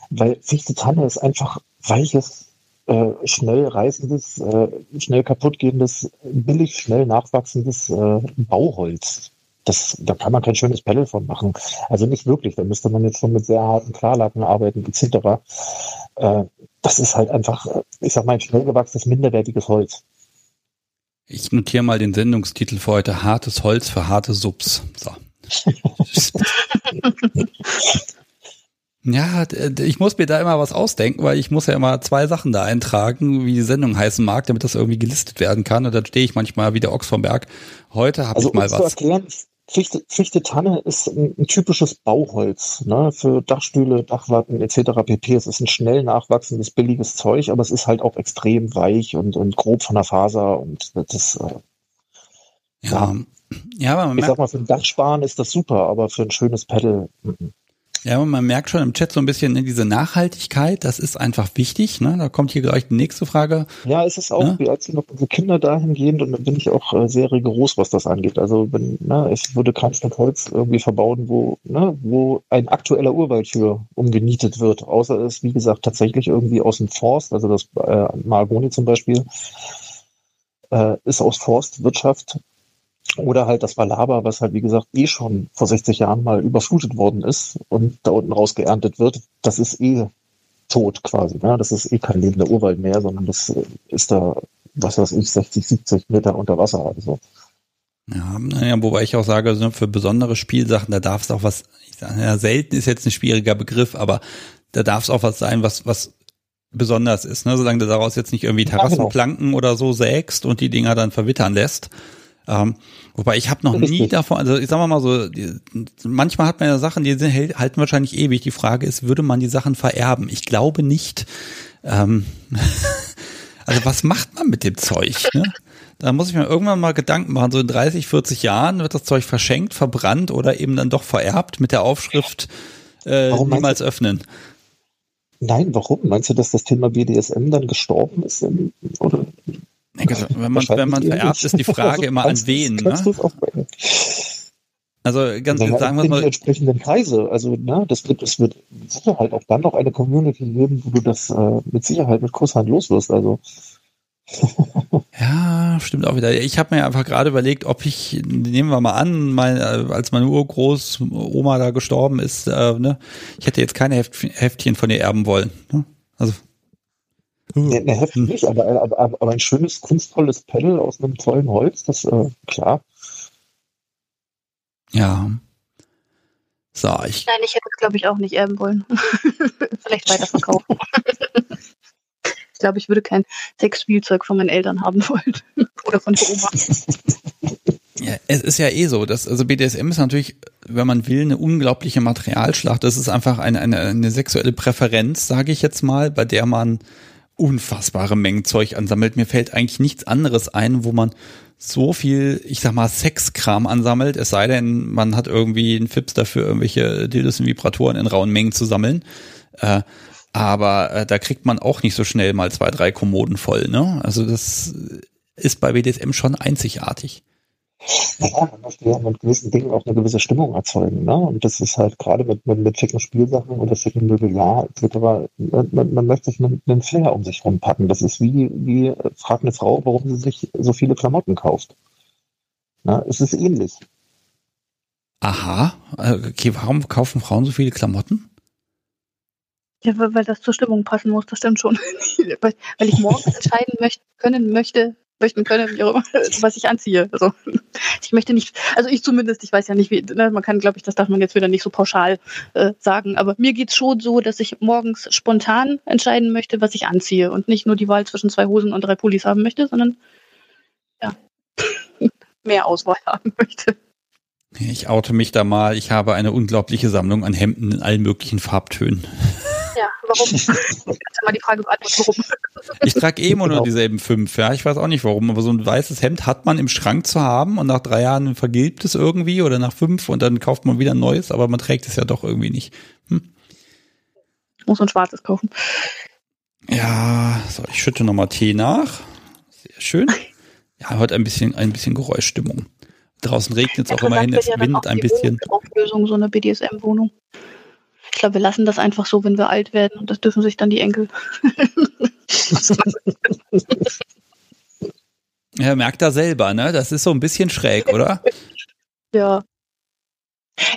weil Fichte Tanne ist einfach weiches, äh, schnell reißendes, äh, schnell kaputtgehendes, billig, schnell nachwachsendes äh, Bauholz. Das, da kann man kein schönes Pedal von machen. Also nicht wirklich. Da müsste man jetzt schon mit sehr harten Klarlacken arbeiten, etc. Äh, das ist halt einfach, ich sag mal, ein schnell gewachsenes, minderwertiges Holz. Ich notiere mal den Sendungstitel für heute: Hartes Holz für harte Subs. So. (laughs) ja, ich muss mir da immer was ausdenken, weil ich muss ja immer zwei Sachen da eintragen, wie die Sendung heißen mag, damit das irgendwie gelistet werden kann. Und dann stehe ich manchmal wie der Ochs vom Berg. Heute habe also, ich mal um was. Zu erklären, Fichte, Fichte Tanne ist ein, ein, typisches Bauholz ne, für Dachstühle, Dachwatten etc. pp. Es ist ein schnell nachwachsendes, billiges Zeug, aber es ist halt auch extrem weich und, und grob von der Faser und das äh, ja. ja. ja aber man ich sag mal, für ein Dachsparen ist das super, aber für ein schönes Pedal. M -m. Ja, man merkt schon im Chat so ein bisschen ne, diese Nachhaltigkeit, das ist einfach wichtig. Ne? Da kommt hier gleich die nächste Frage. Ja, es ist auch, ne? als noch unsere Kinder dahingehend und dann bin ich auch äh, sehr rigoros, was das angeht. Also wenn, ne, es würde kein Stück Holz irgendwie verbauen, wo, ne, wo ein aktueller Urwald für umgenietet wird, außer es, wie gesagt, tatsächlich irgendwie aus dem Forst, also das äh, Mahagoni zum Beispiel, äh, ist aus Forstwirtschaft oder halt das Valaba, was halt, wie gesagt, eh schon vor 60 Jahren mal überflutet worden ist und da unten raus geerntet wird. Das ist eh tot quasi. Ne? Das ist eh kein lebender Urwald mehr, sondern das ist da, was weiß ich, 60, 70 Meter unter Wasser. Also. Ja, naja, wobei ich auch sage, für besondere Spielsachen, da darf es auch was, ich sage, ja, selten ist jetzt ein schwieriger Begriff, aber da darf es auch was sein, was, was besonders ist, ne? solange du daraus jetzt nicht irgendwie Terrassenplanken oder so sägst und die Dinger dann verwittern lässt Ähm, wobei ich habe noch Richtig. nie davon, also ich sag mal so, die, manchmal hat man ja Sachen, die sind, halten wahrscheinlich ewig. Die Frage ist, würde man die Sachen vererben? Ich glaube nicht. Ähm, (laughs) also was macht man mit dem Zeug? Ne? Da muss ich mir irgendwann mal Gedanken machen. So in 30, 40 Jahren wird das Zeug verschenkt, verbrannt oder eben dann doch vererbt mit der Aufschrift äh, niemals öffnen. Nein, warum? Meinst du, dass das Thema BDSM dann gestorben ist? Oder? Also, wenn man, wenn man vererbt, ist die (laughs) Frage immer an wen. Ne? Also ganz ja, sagen wir mal. entsprechenden Kreise. Also ne, das wird, es wird mit Sicherheit auch dann noch eine Community geben, wo du das äh, mit Sicherheit mit Kusshand los wirst. Also (laughs) ja, stimmt auch wieder. Ich habe mir einfach gerade überlegt, ob ich, nehmen wir mal an, mein, äh, als meine Urgroßoma da gestorben ist, äh, ne, ich hätte jetzt keine Heft, Heftchen von ihr erben wollen. Ne? Also. Ne, ne Heft nicht, aber, aber, aber, ein schönes, kunstvolles Panel aus einem tollen Holz, das, äh, klar. Ja. So, ich. Nein, ich hätte es, glaube ich, auch nicht erben wollen. (laughs) Vielleicht weiterverkaufen glaube, ich würde kein Sexspielzeug von meinen Eltern haben wollen. (laughs) Oder von der Oma. Ja, es ist ja eh so, dass, also BDSM ist natürlich, wenn man will, eine unglaubliche Materialschlacht. Das ist einfach eine, eine, eine sexuelle Präferenz, sage ich jetzt mal, bei der man unfassbare Mengen Zeug ansammelt. Mir fällt eigentlich nichts anderes ein, wo man so viel, ich sag mal, Sexkram ansammelt, es sei denn, man hat irgendwie einen Fips dafür, irgendwelche Dildos und Vibratoren in rauen Mengen zu sammeln. Äh, aber äh, da kriegt man auch nicht so schnell mal zwei, drei Kommoden voll. Ne? Also das ist bei BDSM schon einzigartig. Ja, man möchte ja mit gewissen Dingen auch eine gewisse Stimmung erzeugen. Ne? Und das ist halt gerade mit, mit, mit schicken Spielsachen oder schicken Mobiliar etc. Man, man möchte sich einen, einen Flair um sich rumpacken. Das ist wie, wie fragt eine Frau, warum sie sich so viele Klamotten kauft. Na, es ist ähnlich. Aha, äh, okay, warum kaufen Frauen so viele Klamotten? Ja, weil das zur Stimmung passen muss, das stimmt schon. (laughs) weil, ich morgens entscheiden möchte, können möchte, möchten können, (laughs) was ich anziehe. Also (laughs) ich möchte nicht, also ich zumindest, ich weiß ja nicht, wie, ne, man kann, glaube ich, das darf man jetzt wieder nicht so pauschal äh, sagen, aber mir geht's schon so, dass ich morgens spontan entscheiden möchte, was ich anziehe und nicht nur die Wahl zwischen zwei Hosen und drei Pullis haben möchte, sondern ja, (laughs) mehr Auswahl haben möchte. Ich oute mich da mal, ich habe eine unglaubliche Sammlung an Hemden in allen möglichen Farbtönen. Ja, warum? (laughs) Kannst du mal die Frage beantworten, warum? Ich trage eh immer nur genau. dieselben fünf, ja. Ich weiß auch nicht warum, aber so ein weißes Hemd hat man im Schrank zu haben und nach drei Jahren vergilbt es irgendwie oder nach fünf und dann kauft man wieder ein neues, aber man trägt es ja doch irgendwie nicht. Hm? Muss ein schwarzes kaufen. Ja, so, ich schütte nochmal Tee nach. Sehr schön. Ja, heute ein bisschen, ein bisschen Geräuschstimmung. Draußen regnet es auch immerhin, es windet ein bisschen. Auflösung, so eine BDSM-Wohnung. Ich glaube, wir lassen das einfach so, wenn wir alt werden und das dürfen sich dann die Enkel. (laughs) ja, merkt er selber, ne? Das ist so ein bisschen schräg, oder? ja.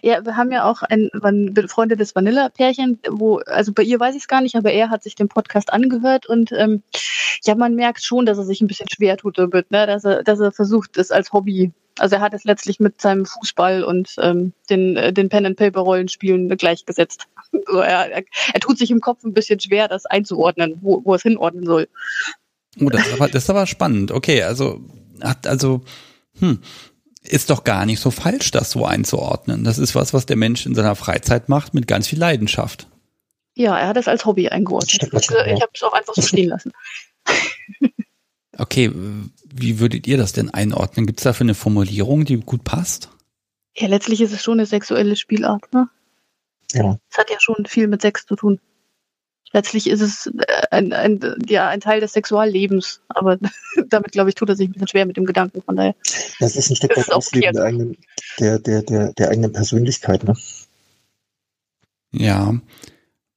Ja, wir haben ja auch ein, ein befreundetes Vanilla-Pärchen, wo, also bei ihr weiß ich es gar nicht, aber er hat sich den Podcast angehört und ähm, ja, man merkt schon, dass er sich ein bisschen schwer tut damit, ne? dass, er, dass er versucht, es als Hobby also er hat es letztlich mit seinem Fußball und ähm, den, äh, den Pen-and-Paper-Rollenspielen gleichgesetzt. (laughs) Also er, er, er tut sich im Kopf ein bisschen schwer, das einzuordnen, wo, wo es hinordnen soll. Oh, das ist aber, das ist aber spannend. Okay, also hat also hm, ist doch gar nicht so falsch, das so einzuordnen. Das ist was, was der Mensch in seiner Freizeit macht mit ganz viel Leidenschaft. Ja, er hat es als Hobby eingeordnet. Ich habe es auch einfach so stehen lassen. (laughs) Okay, wie würdet ihr das denn einordnen? Gibt es dafür eine Formulierung, die gut passt? Ja, letztlich ist es schon eine sexuelle Spielart, ne? Ja. Es hat ja schon viel mit Sex zu tun. Letztlich ist es äh, ein, ein, ja, ein Teil des Sexuallebens, aber (laughs) damit, glaube ich, tut er sich ein bisschen schwer mit dem Gedanken, von daher. Das ist ein Stück weit Ausleben der eigenen, der, der, der, der eigenen Persönlichkeit, ne? Ja.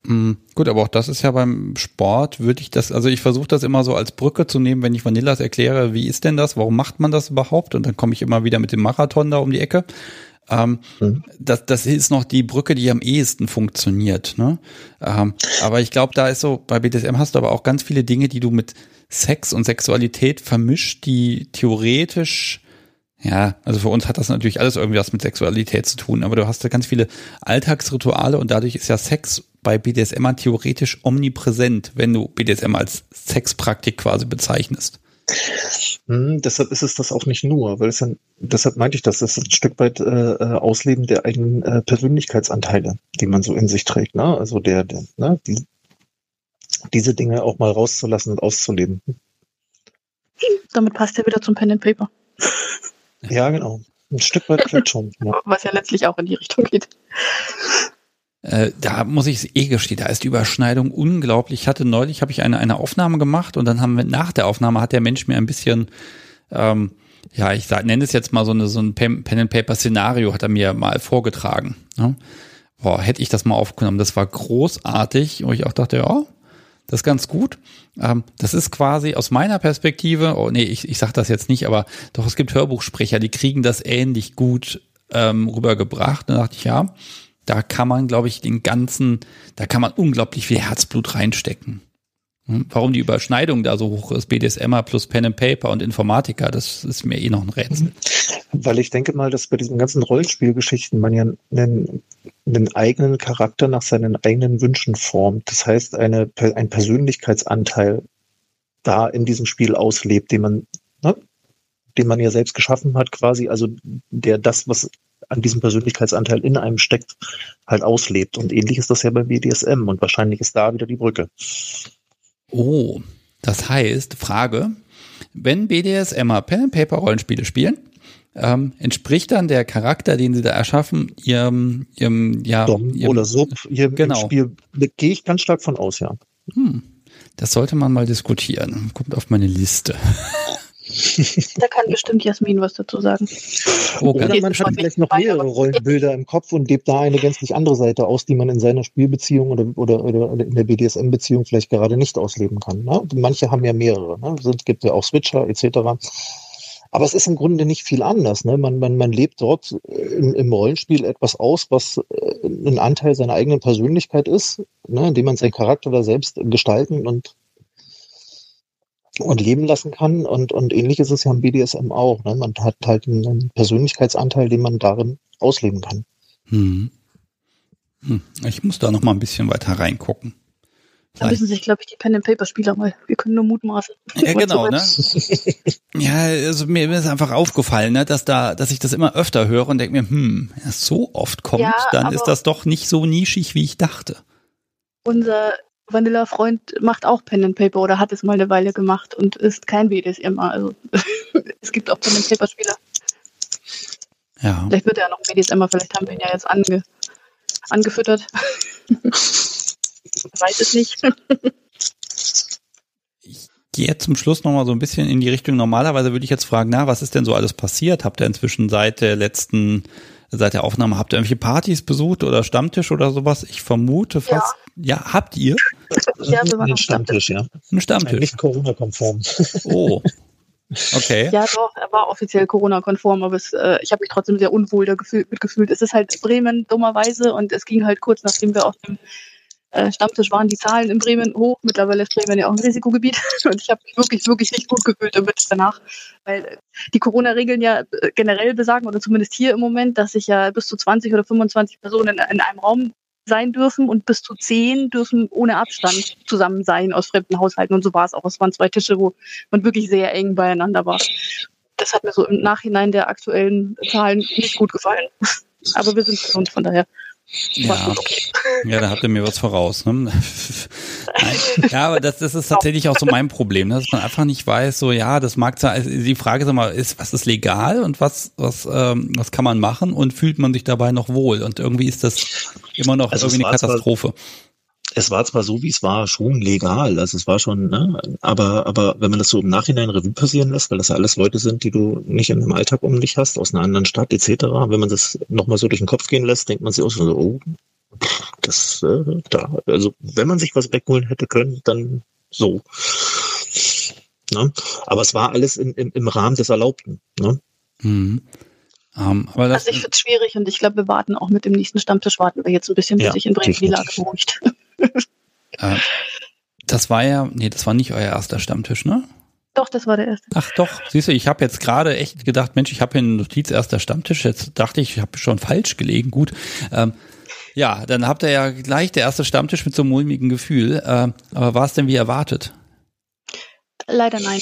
Mhm. Gut, aber auch das ist ja beim Sport, würde ich das, also ich versuche das immer so als Brücke zu nehmen, wenn ich Vanillas erkläre, wie ist denn das, warum macht man das überhaupt? Und dann komme ich immer wieder mit dem Marathon da um die Ecke. Ähm, mhm. das, das ist noch die Brücke, die am ehesten funktioniert. Ne? Ähm, aber ich glaube, da ist so, bei BDSM hast du aber auch ganz viele Dinge, die du mit Sex und Sexualität vermischt, die theoretisch ja, also für uns hat das natürlich alles irgendwie was mit Sexualität zu tun, aber du hast da ganz viele Alltagsrituale und dadurch ist ja Sex bei BDSM theoretisch omnipräsent, wenn du BDSM als Sexpraktik quasi bezeichnest. Hm, deshalb ist es das auch nicht nur, weil es dann, deshalb meinte ich das, das ist ein Stück weit äh, äh, Ausleben der eigenen äh, Persönlichkeitsanteile, die man so in sich trägt, ne? Also der, der ne? Die, diese Dinge auch mal rauszulassen und auszuleben. Damit passt er wieder zum Pen and Paper. Ja, genau. Ein Stück weit vielleicht schon. Ja. Was ja letztlich auch in die Richtung geht. Äh, da muss ich es eh gestehen, da ist die Überschneidung unglaublich. Ich hatte neulich, habe ich eine, eine Aufnahme gemacht und dann haben wir nach der Aufnahme hat der Mensch mir ein bisschen, ähm, ja, ich sag, nenne es jetzt mal so, eine, so ein Pen, Pen and Paper Szenario, hat er mir mal vorgetragen. Ne? Boah, hätte ich das mal aufgenommen, das war großartig, wo ich auch dachte, ja, das ist ganz gut. Ähm, das ist quasi aus meiner Perspektive, oh nee, ich, ich sag das jetzt nicht, aber doch, es gibt Hörbuchsprecher, die kriegen das ähnlich gut ähm, rübergebracht. Da dachte ich, ja, da kann man, glaube ich, den ganzen, da kann man unglaublich viel Herzblut reinstecken. Hm? Warum die Überschneidung da so hoch ist, BDSMer plus Pen and Paper und Informatiker, das ist mir eh noch ein Rätsel. Weil ich denke mal, dass bei diesen ganzen Rollenspielgeschichten man ja einen, einen eigenen Charakter nach seinen eigenen Wünschen formt. Das heißt, eine, ein Persönlichkeitsanteil da in diesem Spiel auslebt, den man, ne, den man ja selbst geschaffen hat, quasi, also der das, was an diesem Persönlichkeitsanteil in einem steckt, halt auslebt. Und ähnlich ist das ja bei BDSM und wahrscheinlich ist da wieder die Brücke. Oh, das heißt, Frage, wenn BDSMer Pen and Paper Rollenspiele spielen, ähm, entspricht dann der Charakter, den sie da erschaffen, ihrem, ihrem ja, Dom ihrem, oder Sub, ihrem genau. Spiel, gehe ich ganz stark von aus, ja. Hm, das sollte man mal diskutieren. Kommt auf meine Liste. (laughs) Da kann bestimmt Jasmin was dazu sagen. Okay. Oder man hat vielleicht noch mehrere Rollenbilder im Kopf und lebt da eine gänzlich andere Seite aus, die man in seiner Spielbeziehung oder, oder, oder in der BDSM-Beziehung vielleicht gerade nicht ausleben kann. Ne? Manche haben ja mehrere. Ne? Es gibt ja auch Switcher etc. Aber es ist im Grunde nicht viel anders. Ne? Man, man, man lebt dort im, im Rollenspiel etwas aus, was äh, ein Anteil seiner eigenen Persönlichkeit ist, ne? indem man seinen Charakter da selbst gestalten und und leben lassen kann. Und, und ähnlich ist es ja im BDSM auch. Ne? Man hat halt einen Persönlichkeitsanteil, den man darin ausleben kann. Hm. Hm. Ich muss da noch mal ein bisschen weiter reingucken. Da müssen sich, glaube ich, die Pen-and-Paper-Spieler mal. Wir können nur mutmaßen. Ja, genau, ne? (laughs) ja, also mir ist einfach aufgefallen, ne, dass da, dass ich das immer öfter höre und denke mir, hm, wenn das so oft kommt, Ja, dann ist das doch nicht so nischig, wie ich dachte. Unser Vanilla-Freund macht auch Pen-and-Paper oder hat es mal eine Weile gemacht und ist kein BDSM. Also (laughs) es gibt auch Pen-and-Paper-Spieler. Ja. Vielleicht wird er noch ein BDSMer, vielleicht haben wir ihn ja jetzt ange angefüttert. (laughs) Weiß es nicht. gehe jetzt zum Schluss noch mal so ein bisschen in die Richtung. Normalerweise würde ich jetzt fragen, na, was ist denn so alles passiert? Habt ihr inzwischen seit der letzten, seit der Aufnahme, habt ihr irgendwelche Partys besucht oder Stammtisch oder sowas? Ich vermute fast, ja, habt ihr Ja, wir waren Ein am Stammtisch. Stammtisch, ja. einen Ein Stammtisch? Nicht Corona-konform. (laughs) Oh. Okay. Ja, doch, er war offiziell Corona-konform, aber es, äh, ich habe mich trotzdem sehr unwohl da gefühlt, mitgefühlt. Es ist halt Bremen, dummerweise, und es ging halt kurz, nachdem wir auf dem äh, Stammtisch waren, die Zahlen in Bremen hoch. Mittlerweile ist Bremen ja auch ein Risikogebiet. (laughs) Und ich habe mich wirklich, wirklich nicht gut gefühlt damit danach. Weil die Corona-Regeln ja äh, generell besagen, oder zumindest hier im Moment, dass sich ja bis zu 20 oder 25 Personen in, in einem Raum sein dürfen und bis zu 10 dürfen ohne Abstand zusammen sein aus fremden Haushalten. Und so war es auch. Es waren zwei Tische, wo man wirklich sehr eng beieinander war. Das hat mir so im Nachhinein der aktuellen Zahlen nicht gut gefallen. Aber wir sind gesund, von daher. Ja, ja, da habt ihr mir was voraus. Ne? (laughs) Nein. Ja, aber das, das ist tatsächlich auch so mein Problem, ne? dass man einfach nicht weiß, so ja, das mag sein. Also die Frage ist immer, ist was ist legal und was was ähm, was kann man machen und fühlt man sich dabei noch wohl? Und irgendwie ist das immer noch Also irgendwie eine war zwar- Katastrophe. Es war zwar so, wie es war, schon legal. Also es war schon, ne? aber, aber wenn man das so im Nachhinein Revue passieren lässt, weil das ja alles Leute sind, die du nicht in einem Alltag um dich hast, aus einer anderen Stadt etc., wenn man das nochmal so durch den Kopf gehen lässt, denkt man sich auch so, oh, pff, das, äh, da, also wenn man sich was wegholen hätte können, dann so. Ne? Aber es war alles in, im, im Rahmen des Erlaubten. Ne? Mhm. Ähm, aber das, Also ich finde es schwierig und ich glaube, wir warten auch mit dem nächsten Stammtisch, warten wir jetzt ein bisschen, bis Ja, sich in Bremen die Lage beruhigt. (laughs) äh, das war ja, nee, das war nicht euer erster Stammtisch, ne? Doch, das war der erste. Ach doch, siehst du, ich habe jetzt gerade echt gedacht, Mensch, ich habe hier eine Notiz erster Stammtisch. Jetzt dachte ich, ich habe schon falsch gelegen. Gut. Ähm, ja, dann habt ihr ja gleich der erste Stammtisch mit so einem mulmigen Gefühl. Ähm, aber war es denn wie erwartet? Leider nein.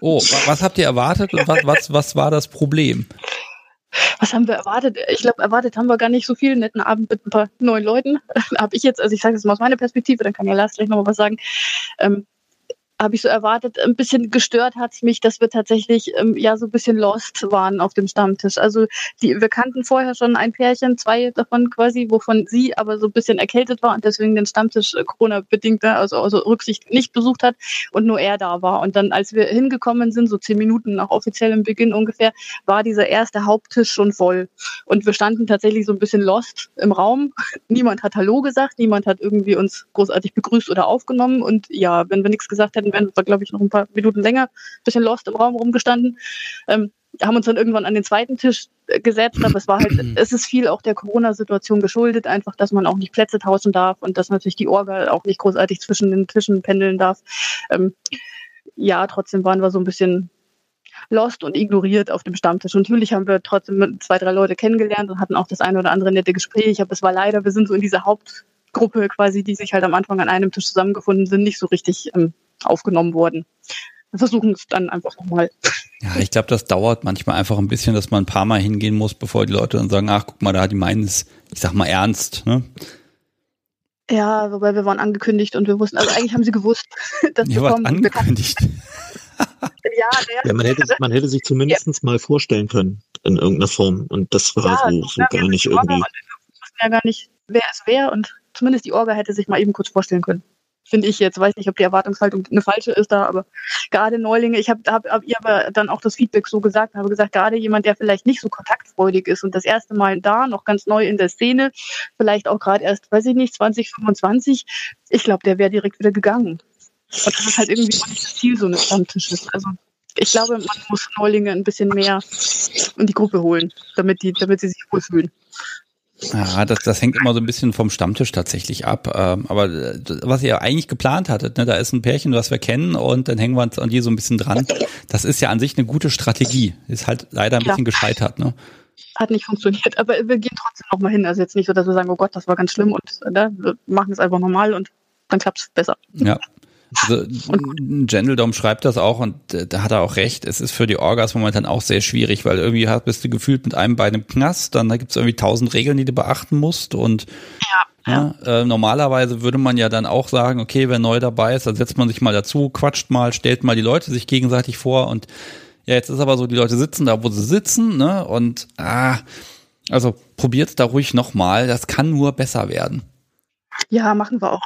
Oh, was habt ihr erwartet und was, was, was war das Problem? Was haben wir erwartet? Ich glaube, erwartet haben wir gar nicht so viel. Netten Abend mit ein paar neuen Leuten. (laughs) Habe ich jetzt, also ich sage das mal aus meiner Perspektive, dann kann ja Lars gleich nochmal was sagen. Ähm, habe ich so erwartet. Ein bisschen gestört hat es mich, dass wir tatsächlich ähm, ja so ein bisschen lost waren auf dem Stammtisch. Also die, wir kannten vorher schon ein Pärchen, zwei davon quasi, wovon sie aber so ein bisschen erkältet war und deswegen den Stammtisch äh, Corona-bedingt, ne, also, also Rücksicht nicht besucht hat und nur er da war. Und dann, als wir hingekommen sind, so zehn Minuten nach offiziellem Beginn ungefähr, war dieser erste Haupttisch schon voll. Und wir standen tatsächlich so ein bisschen lost im Raum. Niemand hat Hallo gesagt, niemand hat irgendwie uns großartig begrüßt oder aufgenommen. Und ja, wenn wir nichts gesagt hätten, wären wir, glaube ich, noch ein paar Minuten länger, bisschen lost im Raum rumgestanden. Ähm, haben uns dann irgendwann an den zweiten Tisch äh, gesetzt, aber es war halt, (clears throat) es ist viel auch der Corona-Situation geschuldet, einfach, dass man auch nicht Plätze tauschen darf und dass natürlich die Orga auch nicht großartig zwischen den Tischen pendeln darf. Ähm, ja, trotzdem waren wir so ein bisschen lost und ignoriert auf dem Stammtisch. Und natürlich haben wir trotzdem zwei, drei Leute kennengelernt und hatten auch das eine oder andere nette Gespräch. Aber es war leider, wir sind so in dieser Hauptgruppe quasi, die sich halt am Anfang an einem Tisch zusammengefunden sind, nicht so richtig ähm, aufgenommen wurden. Wir versuchen es dann einfach nochmal. Ja, ich glaube, das dauert manchmal einfach ein bisschen, dass man ein paar Mal hingehen muss, bevor die Leute dann sagen, ach, guck mal, da die meinen es, ich sag mal, ernst, ne? Ja, wobei wir waren angekündigt und wir wussten, also eigentlich haben sie gewusst, (laughs) dass wir kommen. angekündigt. (laughs) ja, ja, ja, man hätte, man hätte sich zumindest ja. mal vorstellen können in irgendeiner Form und das war ja, so, so gar nicht irgendwie. Wir wussten ja gar nicht, wer es wäre und zumindest die Orga hätte sich mal eben kurz vorstellen können finde ich jetzt. Weiß nicht, ob die Erwartungshaltung eine falsche ist da, aber gerade Neulinge, ich habe hab, hab ihr aber dann auch das Feedback so gesagt, habe gesagt, gerade jemand, der vielleicht nicht so kontaktfreudig ist und das erste Mal da, noch ganz neu in der Szene, vielleicht auch gerade erst, weiß ich nicht, 2025, ich glaube, der wäre direkt wieder gegangen. Und das ist halt irgendwie auch nicht das Ziel so eines Stammtisches. Also ich glaube, man muss Neulinge ein bisschen mehr in die Gruppe holen, damit die, damit sie sich wohlfühlen. Ja, das, das hängt immer so ein bisschen vom Stammtisch tatsächlich ab. Ähm, aber äh, was ihr eigentlich geplant hattet, ne, da ist ein Pärchen, was wir kennen und dann hängen wir uns an die so ein bisschen dran. Das ist ja an sich eine gute Strategie. Ist halt leider ein ja. bisschen gescheitert. Ne? Hat nicht funktioniert, aber wir gehen trotzdem nochmal hin. Also jetzt nicht so, dass wir sagen, oh Gott, das war ganz schlimm und ne, wir machen es einfach normal und dann klappt es besser. Ja. Also Gendaldom schreibt das auch und äh, da hat er auch recht. Es ist für die Orgas momentan auch sehr schwierig, weil irgendwie bist du gefühlt mit einem Bein im Knast, dann da gibt es irgendwie tausend Regeln, die du beachten musst und ja, ja. ja äh, normalerweise würde man ja dann auch sagen, okay, wer neu dabei ist, dann setzt man sich mal dazu, quatscht mal, stellt mal die Leute sich gegenseitig vor und ja, jetzt ist aber so, die Leute sitzen da, wo sie sitzen, ne? Und ah, also probiert's da ruhig nochmal, das kann nur besser werden. Ja, machen wir auch.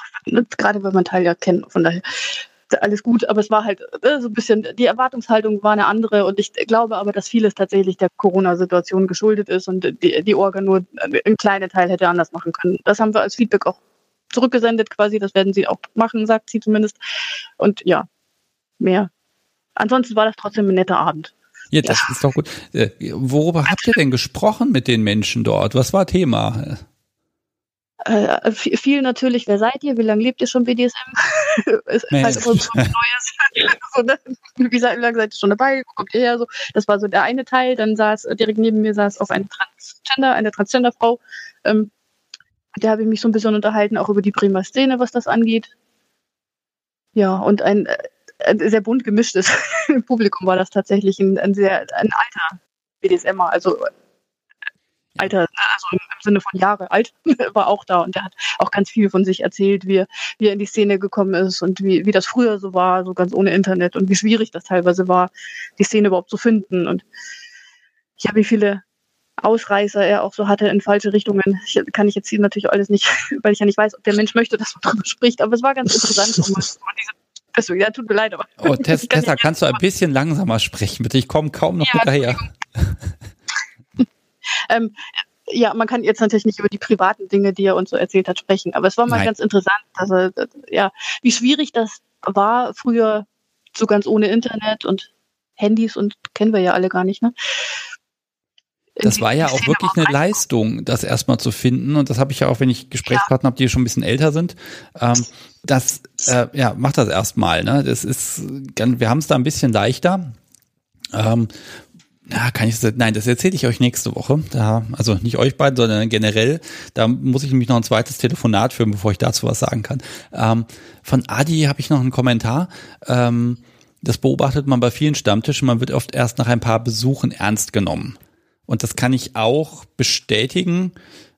Gerade weil man Teil ja kennt. Von daher alles gut, aber es war halt äh, so ein bisschen, die Erwartungshaltung war eine andere und ich glaube aber, dass vieles tatsächlich der Corona-Situation geschuldet ist und die, die Orga nur einen kleinen Teil hätte anders machen können. Das haben wir als Feedback auch zurückgesendet quasi, das werden sie auch machen, sagt sie zumindest. Und ja, mehr. Ansonsten war das trotzdem ein netter Abend. Ja, das ja. ist doch gut. Äh, worüber habt ihr denn gesprochen mit den Menschen dort? Was war Thema? Äh, viel natürlich, wer seid ihr, wie lange lebt ihr schon BDSM? (laughs) ist nee. halt so was Neues. (laughs) so, ne? Wie lange seid ihr schon dabei? Wo kommt ihr her? So, das war so der eine Teil. Dann saß direkt neben mir saß auch eine Transgender, eine Transgender-Frau. Ähm, der habe ich mich so ein bisschen unterhalten, auch über die Bremer Szene, was das angeht. Ja, und ein, ein äh, sehr bunt gemischtes (laughs) Publikum war das tatsächlich, ein, ein sehr ein alter BDSMer, also Alter, also im, Sinne von Jahre alt, (laughs) war auch da und der hat auch ganz viel von sich erzählt, wie er, wie er in die Szene gekommen ist und wie, wie das früher so war, so ganz ohne Internet und wie schwierig das teilweise war, die Szene überhaupt zu finden und ja, wie viele Ausreißer er auch so hatte in falsche Richtungen. Ich, kann ich jetzt hier natürlich alles nicht, (laughs) weil ich ja nicht weiß, ob der Mensch möchte, dass man darüber spricht, aber es war ganz interessant. um, (laughs) diese, ja, tut mir leid, aber. Oh, Tess, kann Tessa, kannst du ein bisschen langsamer sprechen, bitte? Ich komme kaum noch ja, hinterher. Ähm, ja, man kann jetzt natürlich nicht über die privaten Dinge, die er uns so erzählt hat, sprechen, aber es war mal Nein. ganz interessant, dass er, ja, wie schwierig das war früher so ganz ohne Internet und Handys und kennen wir ja alle gar nicht, ne? Das war ja auch wirklich eine Leistung, das erstmal zu finden. Und das habe ich ja auch, wenn ich Gesprächspartner ja. habe, die schon ein bisschen älter sind. Ähm, das, äh, ja, macht das erstmal. Ne? Das ist, wir haben es da ein bisschen leichter. Ähm, ja, kann ich nein, das erzähle ich euch nächste Woche. Da, also nicht euch beiden, sondern generell. Da muss ich nämlich noch ein zweites Telefonat führen, bevor ich dazu was sagen kann. Ähm, von Adi habe ich noch einen Kommentar. Ähm, das beobachtet man bei vielen Stammtischen, man wird oft erst nach ein paar Besuchen ernst genommen. Und das kann ich auch bestätigen.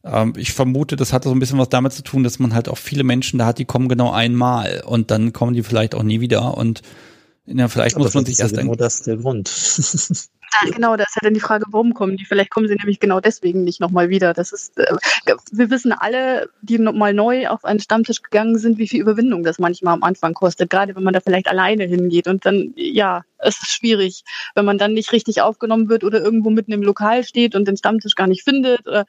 Ähm, ich vermute, das hat so ein bisschen was damit zu tun, dass man halt auch viele Menschen da hat, die kommen genau einmal und dann kommen die vielleicht auch nie wieder und ja, vielleicht Aber muss man sich erst genau das der Grund. (laughs) Ja, genau, da ist ja dann die Frage, warum kommen die? Vielleicht kommen sie nämlich genau deswegen nicht nochmal wieder. Das ist, äh, wir wissen alle, die mal neu auf einen Stammtisch gegangen sind, wie viel Überwindung das manchmal am Anfang kostet. Gerade wenn man da vielleicht alleine hingeht und dann, ja, es ist schwierig, wenn man dann nicht richtig aufgenommen wird oder irgendwo mitten im Lokal steht und den Stammtisch gar nicht findet. Oder,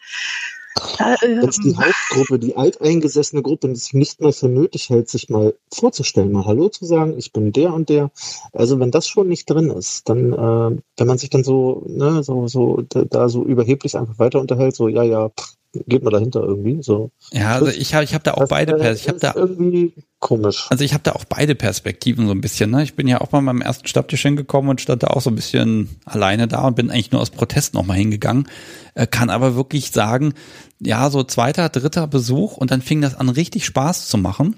Dass die Hauptgruppe, die alteingesessene Gruppe, sich nicht mehr für nötig hält, sich mal vorzustellen, mal Hallo zu sagen, ich bin der und der. Also wenn das schon nicht drin ist, dann, äh, wenn man sich dann so, ne, so, so, da, da so überheblich einfach weiter unterhält, so, ja, ja, pff, geht man dahinter irgendwie, so. Ja, also ich habe ich hab da auch Das, beide, Pers ich habe ist da irgendwie komisch. Also ich habe da auch beide Perspektiven so ein bisschen. Ne? Ich bin ja auch bei meinem ersten Stammtisch hingekommen und stand da auch so ein bisschen alleine da und bin eigentlich nur aus Protest nochmal hingegangen. Äh, kann aber wirklich sagen, ja, so zweiter, dritter Besuch und dann fing das an, richtig Spaß zu machen.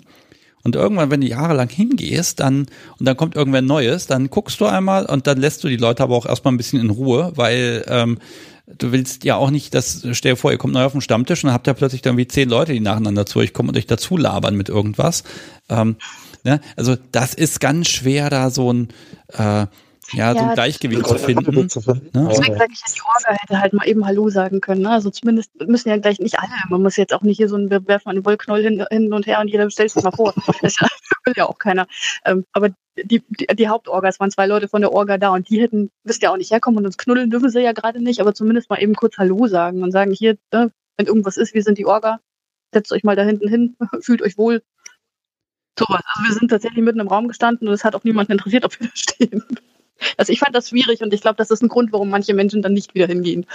Und irgendwann, wenn du jahrelang hingehst, dann, und dann kommt irgendwer Neues, dann guckst du einmal und dann lässt du die Leute aber auch erstmal ein bisschen in Ruhe, weil ähm, du willst ja auch nicht, dass, stell dir vor, ihr kommt neu auf den Stammtisch und habt ihr plötzlich dann wie zehn Leute, die nacheinander zu euch kommen und euch dazu labern mit irgendwas. Ähm, ne? Also das ist ganz schwer, da so ein, äh, ja, so ein Ja, Gleichgewicht zu finden. Ne? Deswegen sage ich ja, die Orga hätte halt mal eben Hallo sagen können. Ne? Also zumindest müssen ja gleich nicht alle. Man muss jetzt auch nicht hier so ein wir werfen einen Wollknoll hin, hin und her und jeder stellt sich mal vor. (laughs) Das will ja auch keiner. Ähm, aber die, die, die Hauptorga, es waren zwei Leute von der Orga da und die hätten, wisst ja auch nicht herkommen und uns knuddeln dürfen sie ja gerade nicht, aber zumindest mal eben kurz Hallo sagen und sagen, hier, ne, wenn irgendwas ist, wir sind die Orga, setzt euch mal da hinten hin, (laughs) fühlt euch wohl. Sowas. Also wir sind tatsächlich mitten im Raum gestanden und es hat auch niemanden interessiert, ob wir da stehen. Also ich fand das schwierig und ich glaube, das ist ein Grund, warum manche Menschen dann nicht wieder hingehen.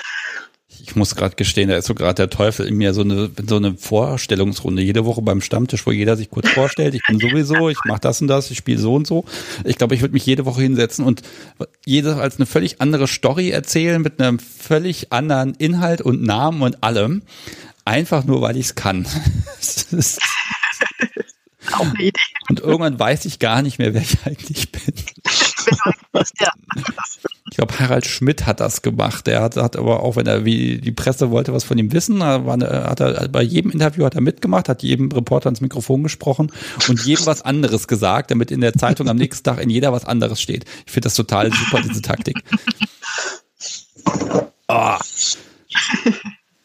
Ich muss gerade gestehen, da ist so gerade der Teufel in mir so eine so eine Vorstellungsrunde jede Woche beim Stammtisch, wo jeder sich kurz vorstellt, ich bin sowieso, ich mache das und das, ich spiele so und so. Ich glaube, ich würde mich jede Woche hinsetzen und jede als eine völlig andere Story erzählen mit einem völlig anderen Inhalt und Namen und allem, einfach nur weil ich es kann. (laughs) Auch eine Idee. und irgendwann weiß ich gar nicht mehr, wer ich eigentlich bin. (laughs) Ich glaube, Harald Schmidt hat das gemacht. Der hat, hat aber auch, wenn er wie die Presse wollte, was von ihm wissen, war hat er bei jedem Interview hat er mitgemacht, hat jedem Reporter ins Mikrofon gesprochen und jedem was anderes gesagt, damit in der Zeitung am nächsten Tag in jeder was anderes steht. Ich finde das total super, diese Taktik. Ah.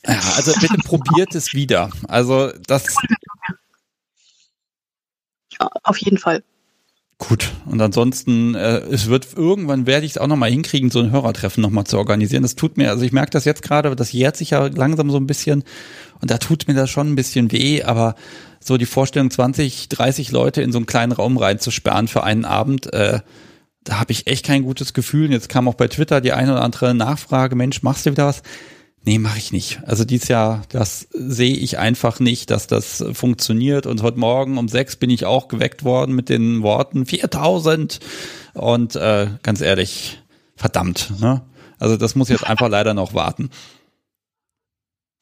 Ja, also bitte probiert es wieder. Also das auf jeden Fall. Gut, und ansonsten, äh, es wird irgendwann werde ich es auch nochmal hinkriegen, so ein Hörertreffen nochmal zu organisieren. Das tut mir, also ich merke das jetzt gerade, das jährt sich ja langsam so ein bisschen und da tut mir das schon ein bisschen weh, aber so die Vorstellung, 20, 30 Leute in so einen kleinen Raum reinzusperren für einen Abend, äh, da habe ich echt kein gutes Gefühl. Und jetzt kam auch bei Twitter die eine oder andere Nachfrage, Mensch, machst du wieder was? Nee, mache ich nicht. Also dies Jahr, das sehe ich einfach nicht, dass das funktioniert. Und heute Morgen um sechs bin ich auch geweckt worden mit den Worten 4000. Und äh, ganz ehrlich, verdammt. Ne? Also das muss jetzt einfach leider noch warten.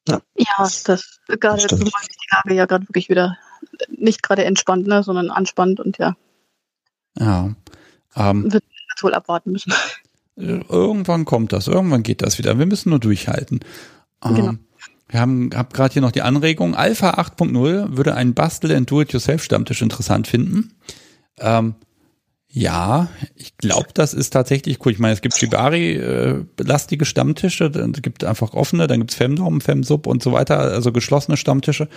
Ja, das gerade Stimmt. zumal sich die Lage ja gerade wirklich wieder nicht gerade entspannt, ne, sondern anspannt und ja, Ja. Ähm, wird jetzt wohl abwarten müssen. Irgendwann kommt das, irgendwann geht das wieder. Wir müssen nur durchhalten. Ähm, Genau. Wir haben hab gerade hier noch die Anregung. Alpha 8.0 würde einen Bastel- and Do-it-yourself-Stammtisch interessant finden. Ähm, ja, ich glaube, das ist tatsächlich cool. Ich meine, es gibt Shibari-lastige Stammtische, dann gibt einfach offene, dann gibt's Femdom, Femsub und so weiter, also geschlossene Stammtische.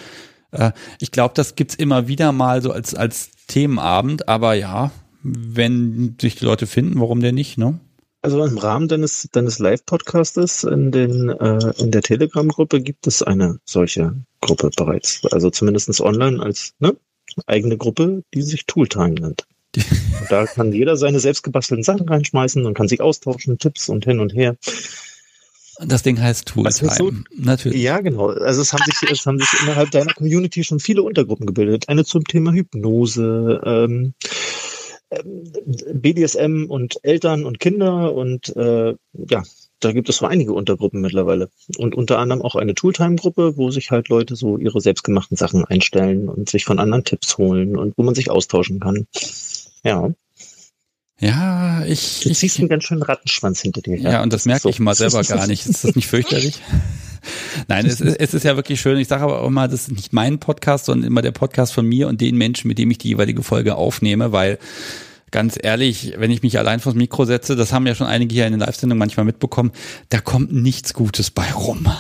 Äh, ich glaube, das gibt's immer wieder mal so als, als Themenabend, aber ja, wenn sich die Leute finden, warum denn nicht, ne? Also im Rahmen deines, deines Live-Podcastes in, den, äh, in der Telegram-Gruppe gibt es eine solche Gruppe bereits. Also zumindest online als ne, eigene Gruppe, die sich Tooltime nennt. Da kann jeder seine selbst gebastelten Sachen reinschmeißen und kann sich austauschen, Tipps und hin und her. Das Ding heißt ist so? Tooltime. Natürlich. Ja, genau. Also es haben sich, es haben sich innerhalb deiner Community schon viele Untergruppen gebildet. Eine zum Thema Hypnose, ähm, BDSM und Eltern und Kinder und äh, ja, da gibt es so einige Untergruppen mittlerweile. Und unter anderem auch eine Tooltime-Gruppe, wo sich halt Leute so ihre selbstgemachten Sachen einstellen und sich von anderen Tipps holen und wo man sich austauschen kann. Ja. Ja, ich. Du ziehst einen ganz schönen Rattenschwanz hinter dir her. Ja, und das, das merke so. ich mal selber (laughs) gar nicht. Ist das nicht fürchterlich? (laughs) Nein, es ist, es ist ja wirklich schön. Ich sage aber auch mal, das ist nicht mein Podcast, sondern immer der Podcast von mir und den Menschen, mit dem ich die jeweilige Folge aufnehme, weil ganz ehrlich, wenn ich mich allein vors Mikro setze, das haben ja schon einige hier in den Live-Sendungen manchmal mitbekommen, da kommt nichts Gutes bei rum. (laughs)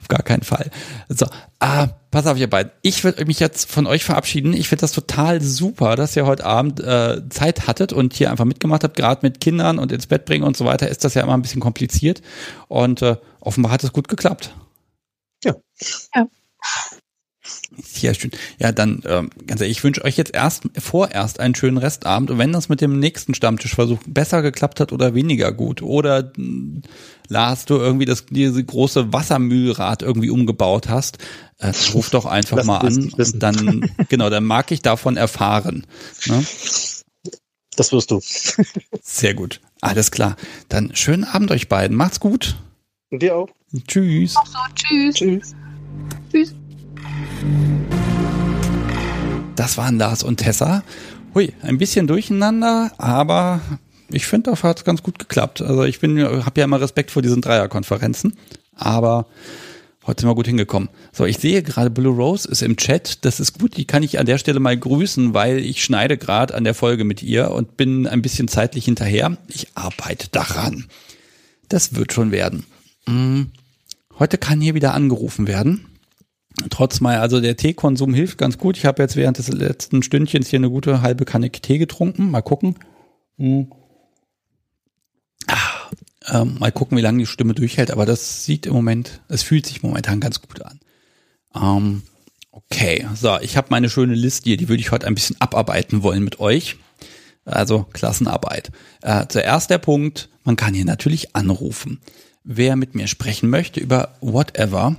auf gar keinen Fall. So, ah, pass auf, ihr beiden. Ich würde mich jetzt von euch verabschieden. Ich finde das total super, dass ihr heute Abend äh, Zeit hattet und hier einfach mitgemacht habt. Gerade mit Kindern und ins Bett bringen und so weiter ist das ja immer ein bisschen kompliziert. Und äh, offenbar hat es gut geklappt. Ja. Ja. Sehr schön. Ja, dann ähm, ganz ehrlich, ich wünsche euch jetzt erst vorerst einen schönen Restabend und wenn das mit dem nächsten Stammtischversuch besser geklappt hat oder weniger gut oder äh, Lars, du irgendwie das diese große Wassermühlrad irgendwie umgebaut hast, äh, ruf doch einfach mal an und dann genau, dann mag ich davon erfahren. Ne? Das wirst du. Sehr gut. Alles klar. Dann schönen Abend euch beiden. Macht's gut. Und dir auch. Tschüss. Auch so, tschüss. Tschüss. Tschüss. Das waren Lars und Tessa. Hui, ein bisschen durcheinander, aber ich finde, das hat ganz gut geklappt. Also ich bin, habe ja immer Respekt vor diesen Dreierkonferenzen, aber heute sind wir gut hingekommen. So, ich sehe gerade Blue Rose ist im Chat. Das ist gut. Die kann ich an der Stelle mal grüßen, weil ich schneide gerade an der Folge mit ihr und bin ein bisschen zeitlich hinterher. Ich arbeite daran. Das wird schon werden. Hm, heute kann hier wieder angerufen werden trotz mal, also der Teekonsum hilft ganz gut. Ich habe jetzt während des letzten Stündchens hier eine gute halbe Kanne Tee getrunken. Mal gucken. Hm. Ah, ähm, mal gucken, wie lange die Stimme durchhält. Aber das sieht im Moment, es fühlt sich momentan ganz gut an. Ähm, okay, so, ich habe meine schöne Liste hier, die würde ich heute ein bisschen abarbeiten wollen mit euch. Also Klassenarbeit. Äh, zuerst der Punkt, man kann hier natürlich anrufen. Wer mit mir sprechen möchte über whatever,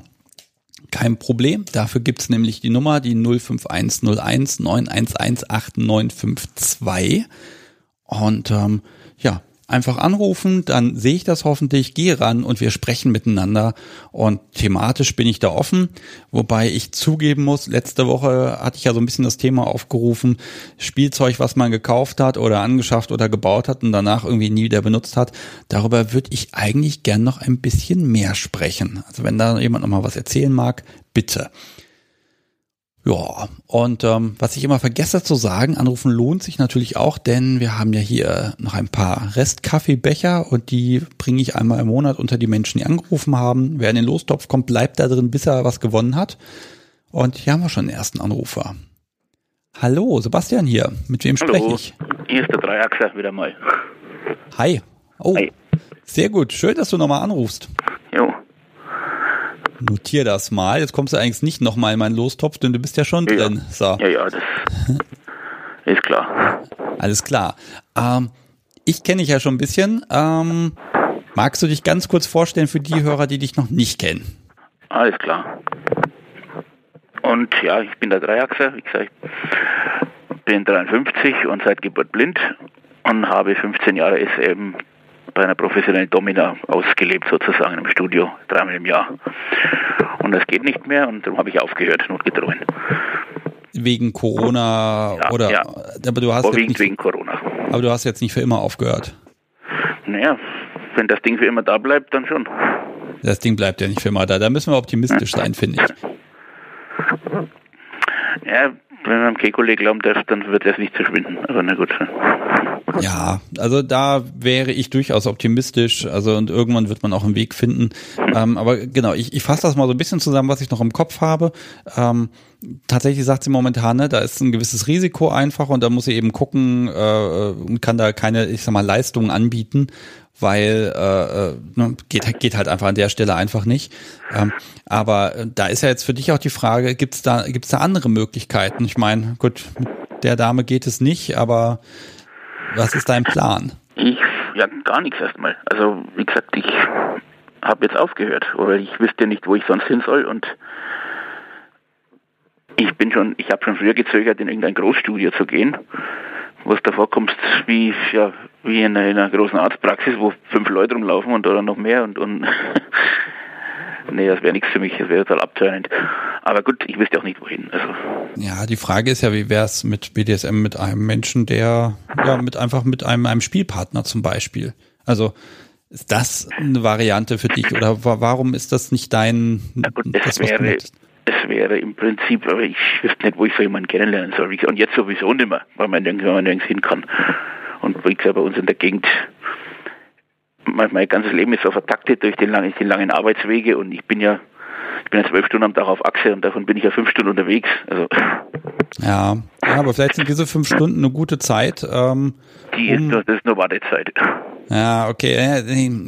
kein Problem. Dafür gibt's nämlich die Nummer, die 05101 911 8952. Und ähm, ja, einfach anrufen, dann sehe ich das hoffentlich, gehe ran und wir sprechen miteinander. Und thematisch bin ich da offen, wobei ich zugeben muss, letzte Woche hatte ich ja so ein bisschen das Thema aufgerufen, Spielzeug, was man gekauft hat oder angeschafft oder gebaut hat und danach irgendwie nie wieder benutzt hat. Darüber würde ich eigentlich gern noch ein bisschen mehr sprechen. Also wenn da jemand noch mal was erzählen mag, bitte. Ja, und ähm, was ich immer vergesse zu sagen, anrufen lohnt sich natürlich auch, denn wir haben ja hier noch ein paar Restkaffeebecher und die bringe ich einmal im Monat unter die Menschen, die angerufen haben. Wer in den Lostopf kommt, bleibt da drin, bis er was gewonnen hat. Und hier haben wir schon den ersten Anrufer. Hallo, Sebastian hier. Mit wem spreche ich? Hier ist der Dreiachser wieder mal. Hi. Oh, Hi. sehr gut. Schön, dass du nochmal anrufst. Jo notier das mal. Jetzt kommst du eigentlich nicht nochmal in meinen Lostopf, denn du bist ja schon ja, drin. So. Ja, ja, das (laughs) ist klar. Alles klar. Ähm, ich kenne dich ja schon ein bisschen. Ähm, magst du dich ganz kurz vorstellen für die Hörer, die dich noch nicht kennen? Alles klar. Und ja, ich bin der Dreiachser, wie gesagt, bin 53 und seit Geburt blind und habe 15 Jahre eben bei einer professionellen Domina ausgelebt, sozusagen im Studio, dreimal im Jahr. Und das geht nicht mehr und darum habe ich aufgehört, notgedrungen. Wegen Corona ja, oder ja. aber du hast Vorwiegend nicht, wegen Corona. Aber du hast jetzt nicht für immer aufgehört. Naja, wenn das Ding für immer da bleibt, dann schon. Das Ding bleibt ja nicht für immer da. Da müssen wir optimistisch sein, finde ich. Ja, wenn man am Kekulé glauben darf, dann wird es nicht verschwinden. Aber na gut. Ja, also da wäre ich durchaus optimistisch. Also und irgendwann wird man auch einen Weg finden. Ähm, aber genau, ich, ich fasse das mal so ein bisschen zusammen, was ich noch im Kopf habe. Ähm, tatsächlich sagt sie momentan, ne, da ist ein gewisses Risiko einfach und da muss sie eben gucken äh, und kann da keine, ich sag mal, Leistungen anbieten, weil äh, äh ne, geht, geht halt einfach an der Stelle einfach nicht. Ähm, aber da ist ja jetzt für dich auch die Frage, gibt's da, gibt's da andere Möglichkeiten? Ich meine, gut, mit der Dame geht es nicht, aber was ist dein Plan? Ich, ja, gar nichts erstmal. Also, wie gesagt, ich habe jetzt aufgehört, oder ich wüsste nicht, wo ich sonst hin soll und ich bin schon, ich habe schon früher gezögert, in irgendein Großstudio zu gehen, wo es davor kommt, wie, ja, wie in einer, in einer, großen Arztpraxis, wo fünf Leute rumlaufen und oder noch mehr und, und (laughs) nee, das wäre nichts für mich, das wäre total abtörend. Aber gut, ich wüsste auch nicht wohin. Also. Ja, die Frage ist ja, wie wäre es mit BDSM mit einem Menschen, der, ja, mit einfach mit einem, einem Spielpartner zum Beispiel. Also, ist das eine Variante für dich oder warum ist das nicht dein, Na gut, das wäre, es wäre im Prinzip, aber ich wüsste nicht, wo ich so jemanden kennenlernen soll. Und jetzt sowieso nicht mehr, weil man nirgends, hin kann. Und wie gesagt, bei uns in der Gegend, mein, mein ganzes Leben ist so vertaktet durch den langen, die langen Arbeitswege und ich bin ja, ich bin ja zwölf Stunden am Tag auf Achse und davon bin ich ja fünf Stunden unterwegs. Also. Ja, ja aber vielleicht sind diese fünf Stunden eine gute Zeit. Ähm, die ist, um, nur, das ist nur Wartezeit. Ja, okay.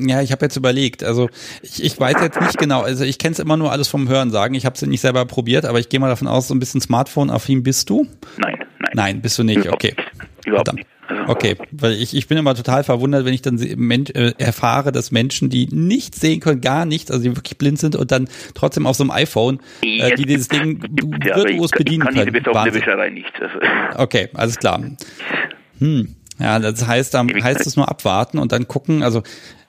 Ja, ich habe jetzt überlegt. Also ich, ich weiß jetzt nicht genau. Also ich kenne es immer nur alles vom Hören sagen. Ich habe es nicht selber probiert, aber ich gehe mal davon aus, so ein bisschen Smartphone-affin bist du? Nein, nein. Nein, bist du nicht. Okay. Überhaupt Verdammt. nicht. Okay, weil ich, ich bin immer total verwundert, wenn ich dann Mensch, äh, erfahre, dass Menschen, die nichts sehen können, gar nichts, also die wirklich blind sind und dann trotzdem auf so einem iPhone, äh, die dieses Ding (laughs) ja, virtuos bedienen ich kann können. Kann diese nicht. Also. Okay, alles klar. Hm. Ja, das heißt, dann heißt es nur abwarten und dann gucken. Also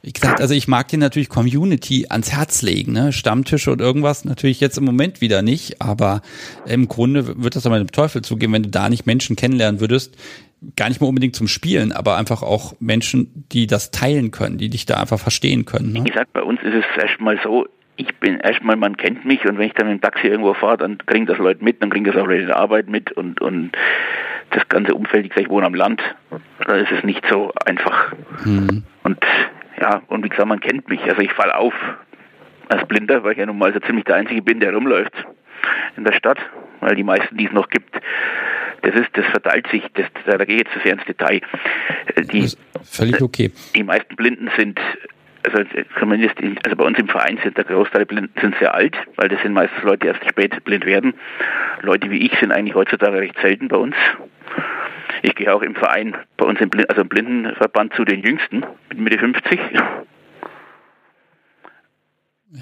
wie gesagt, also ich mag dir natürlich Community ans Herz legen, ne? Stammtische und irgendwas natürlich jetzt im Moment wieder nicht, aber im Grunde wird das aber dem Teufel zugehen, wenn du da nicht Menschen kennenlernen würdest, gar nicht mehr unbedingt zum Spielen, aber einfach auch Menschen, die das teilen können, die dich da einfach verstehen können. Ne? Wie gesagt, bei uns ist es erstmal so, ich bin erstmal, man kennt mich und wenn ich dann mit dem Taxi irgendwo fahre, dann kriegen das Leute mit, dann kriegen das auch Leute in der Arbeit mit und, und das ganze Umfeld, ich, ich wohne am Land, da ist es nicht so einfach. Mhm. Und ja, und wie gesagt, man kennt mich. Also ich falle auf als Blinder, weil ich ja nun mal so ziemlich der Einzige bin, der rumläuft in der Stadt, weil die meisten, die es noch gibt, das ist, das verteilt sich, das, da gehe ich jetzt zu sehr ins Detail. Die, völlig okay. Die meisten Blinden sind also zumindest in, also bei uns im Verein sind der Großteil der Blinden sind sehr alt, weil das sind meistens Leute, die erst spät blind werden. Leute wie ich sind eigentlich heutzutage recht selten bei uns. Ich gehe auch im Verein bei uns im, Blind, also im Blindenverband zu den Jüngsten mit Mitte 50.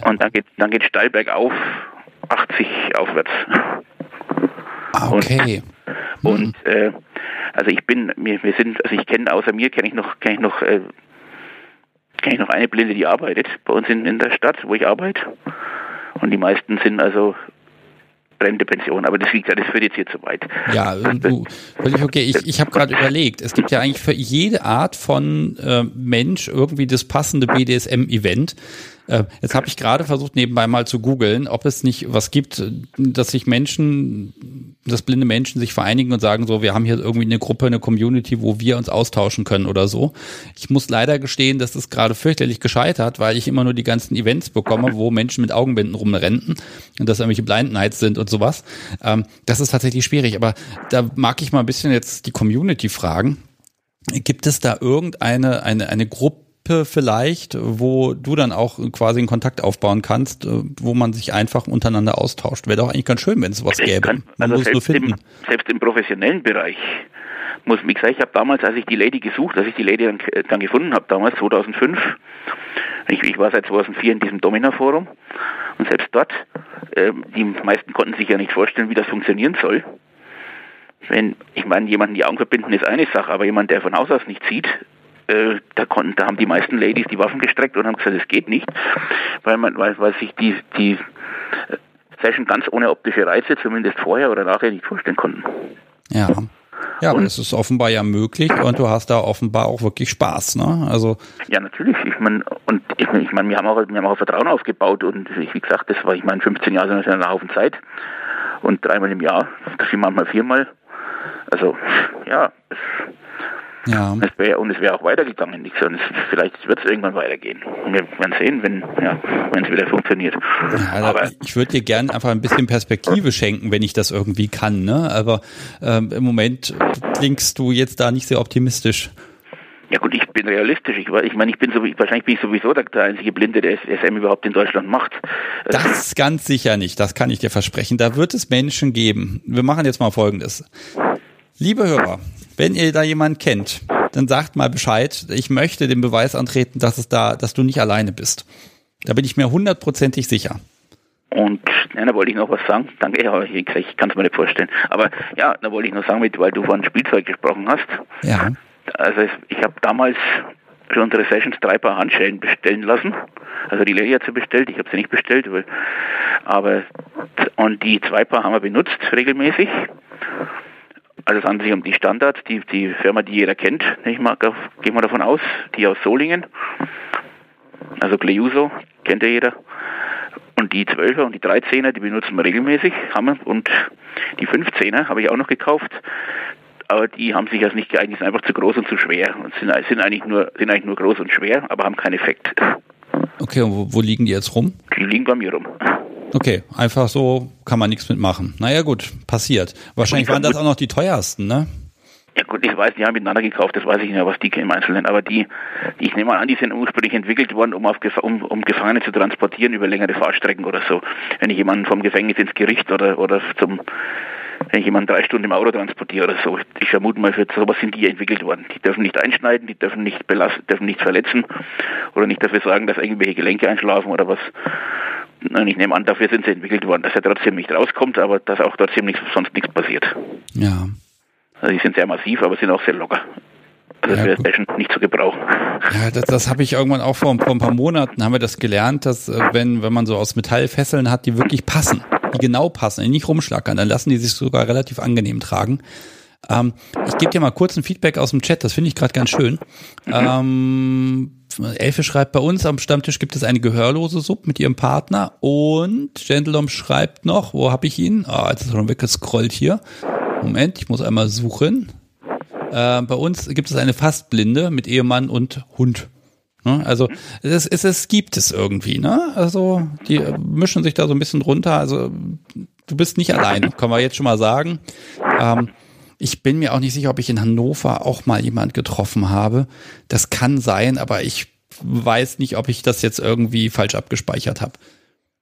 Und dann geht dann geht steil bergauf 80 aufwärts. Ah, okay. Und. Und äh, also ich bin, wir, wir sind, also ich kenne außer mir kenne ich noch, kenne ich noch, äh, kenne ich noch eine Blinde, die arbeitet bei uns in, in der Stadt, wo ich arbeite. Und die meisten sind also Rentepension, aber das, liegt, das führt jetzt hier zu weit. Ja, (laughs) du, völlig okay. Ich, ich habe (laughs) gerade überlegt, es gibt ja eigentlich für jede Art von äh, Mensch irgendwie das passende BDSM-Event. Äh, jetzt habe ich gerade versucht, nebenbei mal zu googeln, ob es nicht was gibt, dass sich Menschen, dass blinde Menschen sich vereinigen und sagen so, wir haben hier irgendwie eine Gruppe, eine Community, wo wir uns austauschen können oder so. Ich muss leider gestehen, dass das gerade fürchterlich gescheitert, weil ich immer nur die ganzen Events bekomme, wo Menschen mit Augenbinden rumrennen und das irgendwelche Blind Nights sind und sowas. Ähm, das ist tatsächlich schwierig, aber da mag ich mal ein bisschen jetzt die Community fragen. Gibt es da irgendeine eine, eine Gruppe, vielleicht, wo du dann auch quasi einen Kontakt aufbauen kannst, äh, wo man sich einfach untereinander austauscht. Wäre doch eigentlich ganz schön, wenn es sowas gäbe. Kann, also finden. Im, selbst im professionellen Bereich muss, wie gesagt, ich habe damals, als ich die Lady gesucht, als ich die Lady dann, dann gefunden habe, damals 2005, ich, ich, war seit 2004 in diesem Domina-Forum und selbst dort, äh, die meisten konnten sich ja nicht vorstellen, wie das funktionieren soll. Wenn, ich meine, jemanden die Augen verbinden ist eine Sache, aber jemand, der von Haus aus nicht sieht, äh, da, konnten, da haben die meisten Ladies die Waffen gestreckt und haben gesagt, es geht nicht, weil man, weil, weil sich die, die äh, Session ganz ohne optische Reize, zumindest vorher oder nachher, nicht vorstellen konnten. Ja. Ja, und es ist offenbar ja möglich und du hast da offenbar auch wirklich Spaß, ne? Also ja, natürlich. Ich meine, und ich, ich meine, wir haben auch, wir haben auch Vertrauen aufgebaut und ich, wie gesagt, das war, ich meine, 15 Jahre sind ein Haufen Zeit und dreimal im Jahr, das sind manchmal viermal. Also ja, es, ja. Es wär, und es wäre auch weitergegangen. Ich sage, vielleicht wird es irgendwann weitergehen. Wir werden sehen, wenn ja, es wieder funktioniert. Ja, Aber ich würde dir gerne einfach ein bisschen Perspektive schenken, wenn ich das irgendwie kann. Ne? Aber ähm, im Moment klingst du jetzt da nicht sehr optimistisch. Ja gut, ich bin realistisch. Ich, ich meine, ich bin so, wahrscheinlich bin ich sowieso der, der einzige Blinde, der SM überhaupt in Deutschland macht. Das ganz sicher nicht. Das kann ich dir versprechen. Da wird es Menschen geben. Wir machen jetzt mal Folgendes. Liebe Hörer, wenn ihr da jemanden kennt, dann sagt mal Bescheid. Ich möchte den Beweis antreten, dass es da, dass du nicht alleine bist. Da bin ich mir hundertprozentig sicher. Und ja, da wollte ich noch was sagen. Danke, ja, ich, ich kann es mir nicht vorstellen. Aber ja, da wollte ich noch sagen, weil du von Spielzeug gesprochen hast. Ja. Also ich habe damals für unsere Sessions drei Paar Handschellen bestellen lassen. Also die Lilly hat sie bestellt, ich habe sie nicht bestellt, weil, aber und die zwei Paar haben wir benutzt regelmäßig. Also es handelt sich um die Standards, die, die Firma, die jeder kennt, ich mal, gehen wir davon aus, die aus Solingen. Also Gleuso, kennt ja jeder. Und die 12er und die 13er, die benutzen wir regelmäßig, haben wir. Und die 15er habe ich auch noch gekauft. Aber die haben sich also nicht geeignet, sind einfach zu groß und zu schwer. Und sind, sind, eigentlich nur, sind eigentlich nur groß und schwer, aber haben keinen Effekt. Okay, und wo, wo liegen die jetzt rum? Die liegen bei mir rum. Okay, einfach so kann man nichts mitmachen. Naja gut, passiert. Wahrscheinlich waren das auch noch die teuersten, ne? Ja gut, ich weiß, die haben miteinander gekauft, das weiß ich nicht mehr, was die im Einzelnen, aber die, ich nehme mal an, die sind ursprünglich entwickelt worden, um, auf, um, um Gefangene zu transportieren über längere Fahrstrecken oder so. Wenn ich jemanden vom Gefängnis ins Gericht oder, oder zum, wenn ich jemanden drei Stunden im Auto transportiere oder so. Ich vermute mal, für sowas sind die entwickelt worden. Die dürfen nicht einschneiden, die dürfen nicht belasten, dürfen nicht verletzen oder nicht dafür sorgen, dass irgendwelche Gelenke einschlafen oder was. Und ich nehme an, dafür sind sie entwickelt worden, dass er trotzdem nicht rauskommt, aber dass auch trotzdem nichts, sonst nichts passiert. Ja. Also die sind sehr massiv, aber sind auch sehr locker. Also das ja, wäre nicht zu gebrauchen. Ja, das, das habe ich irgendwann auch vor, vor, ein paar Monaten haben wir das gelernt, dass äh, wenn, wenn man so aus Metall Fesseln hat, die wirklich passen, die genau passen, die nicht rumschlackern, dann lassen die sich sogar relativ angenehm tragen. Ähm, ich gebe dir mal kurz ein Feedback aus dem Chat, das finde ich gerade ganz schön. Mhm. Ähm, Elfe schreibt, bei uns am Stammtisch gibt es eine gehörlose Sub mit ihrem Partner und Gentledom schreibt noch, wo habe ich ihn? Ah, jetzt ist er schon weggescrollt hier. Moment, ich muss einmal suchen. Äh, bei uns gibt es eine Fastblinde mit Ehemann und Hund. Ne? Also es, es, es gibt es irgendwie, ne? Also die mischen sich da so ein bisschen runter. Also du bist nicht alleine, können wir jetzt schon mal sagen. Ähm, ich bin mir auch nicht sicher, ob ich in Hannover auch mal jemand getroffen habe. Das kann sein, aber ich weiß nicht, ob ich das jetzt irgendwie falsch abgespeichert habe.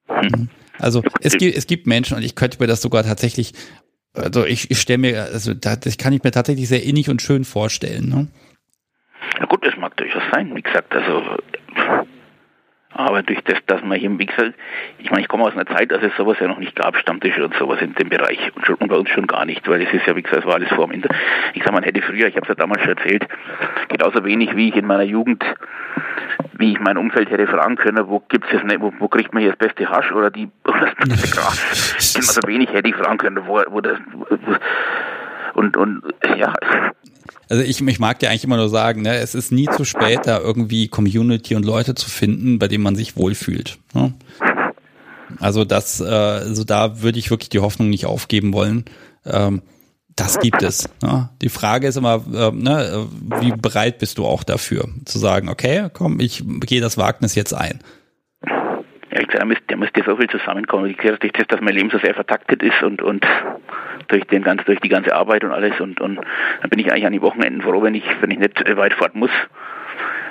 Mhm. Also es gibt, es gibt Menschen und ich könnte mir das sogar tatsächlich also ich, ich stelle mir, also das kann ich mir tatsächlich sehr innig und schön vorstellen. Ne? Ja gut, das mag durchaus sein. Wie gesagt, also aber durch das, dass man hier, wie gesagt, ich meine, ich komme aus einer Zeit, als es sowas ja noch nicht gab, Stammtische und sowas in dem Bereich und, schon, und bei uns schon gar nicht, weil es ist ja, wie gesagt, es war alles vor dem Internet. Ich sag, man hätte früher, ich habe es ja damals schon erzählt, genauso wenig wie ich in meiner Jugend, wie ich mein Umfeld hätte fragen können, wo gibt's das, wo, wo kriegt man hier das beste Hasch oder die, (laughs) oder das beste Gras. genauso wenig hätte ich fragen können, wo, wo das, wo, und, und ja, also ich, ich mag dir eigentlich immer nur sagen, ne, es ist nie zu spät, da irgendwie Community und Leute zu finden, bei denen man sich wohlfühlt. Ne? Also das, äh, also da würde ich wirklich die Hoffnung nicht aufgeben wollen. Ähm, das gibt es. Ne? Die Frage ist immer, äh, ne, wie bereit bist du auch dafür, zu sagen, okay, komm, ich gehe das Wagnis jetzt ein. Ja, ich glaube, da müsste, da müsste so viel zusammenkommen. Ich glaube, durch das, dass mein Leben so sehr vertaktet ist und, und durch den ganz, durch die ganze Arbeit und alles und, und dann bin ich eigentlich an die Wochenenden froh, wenn ich, wenn ich nicht weit fort muss,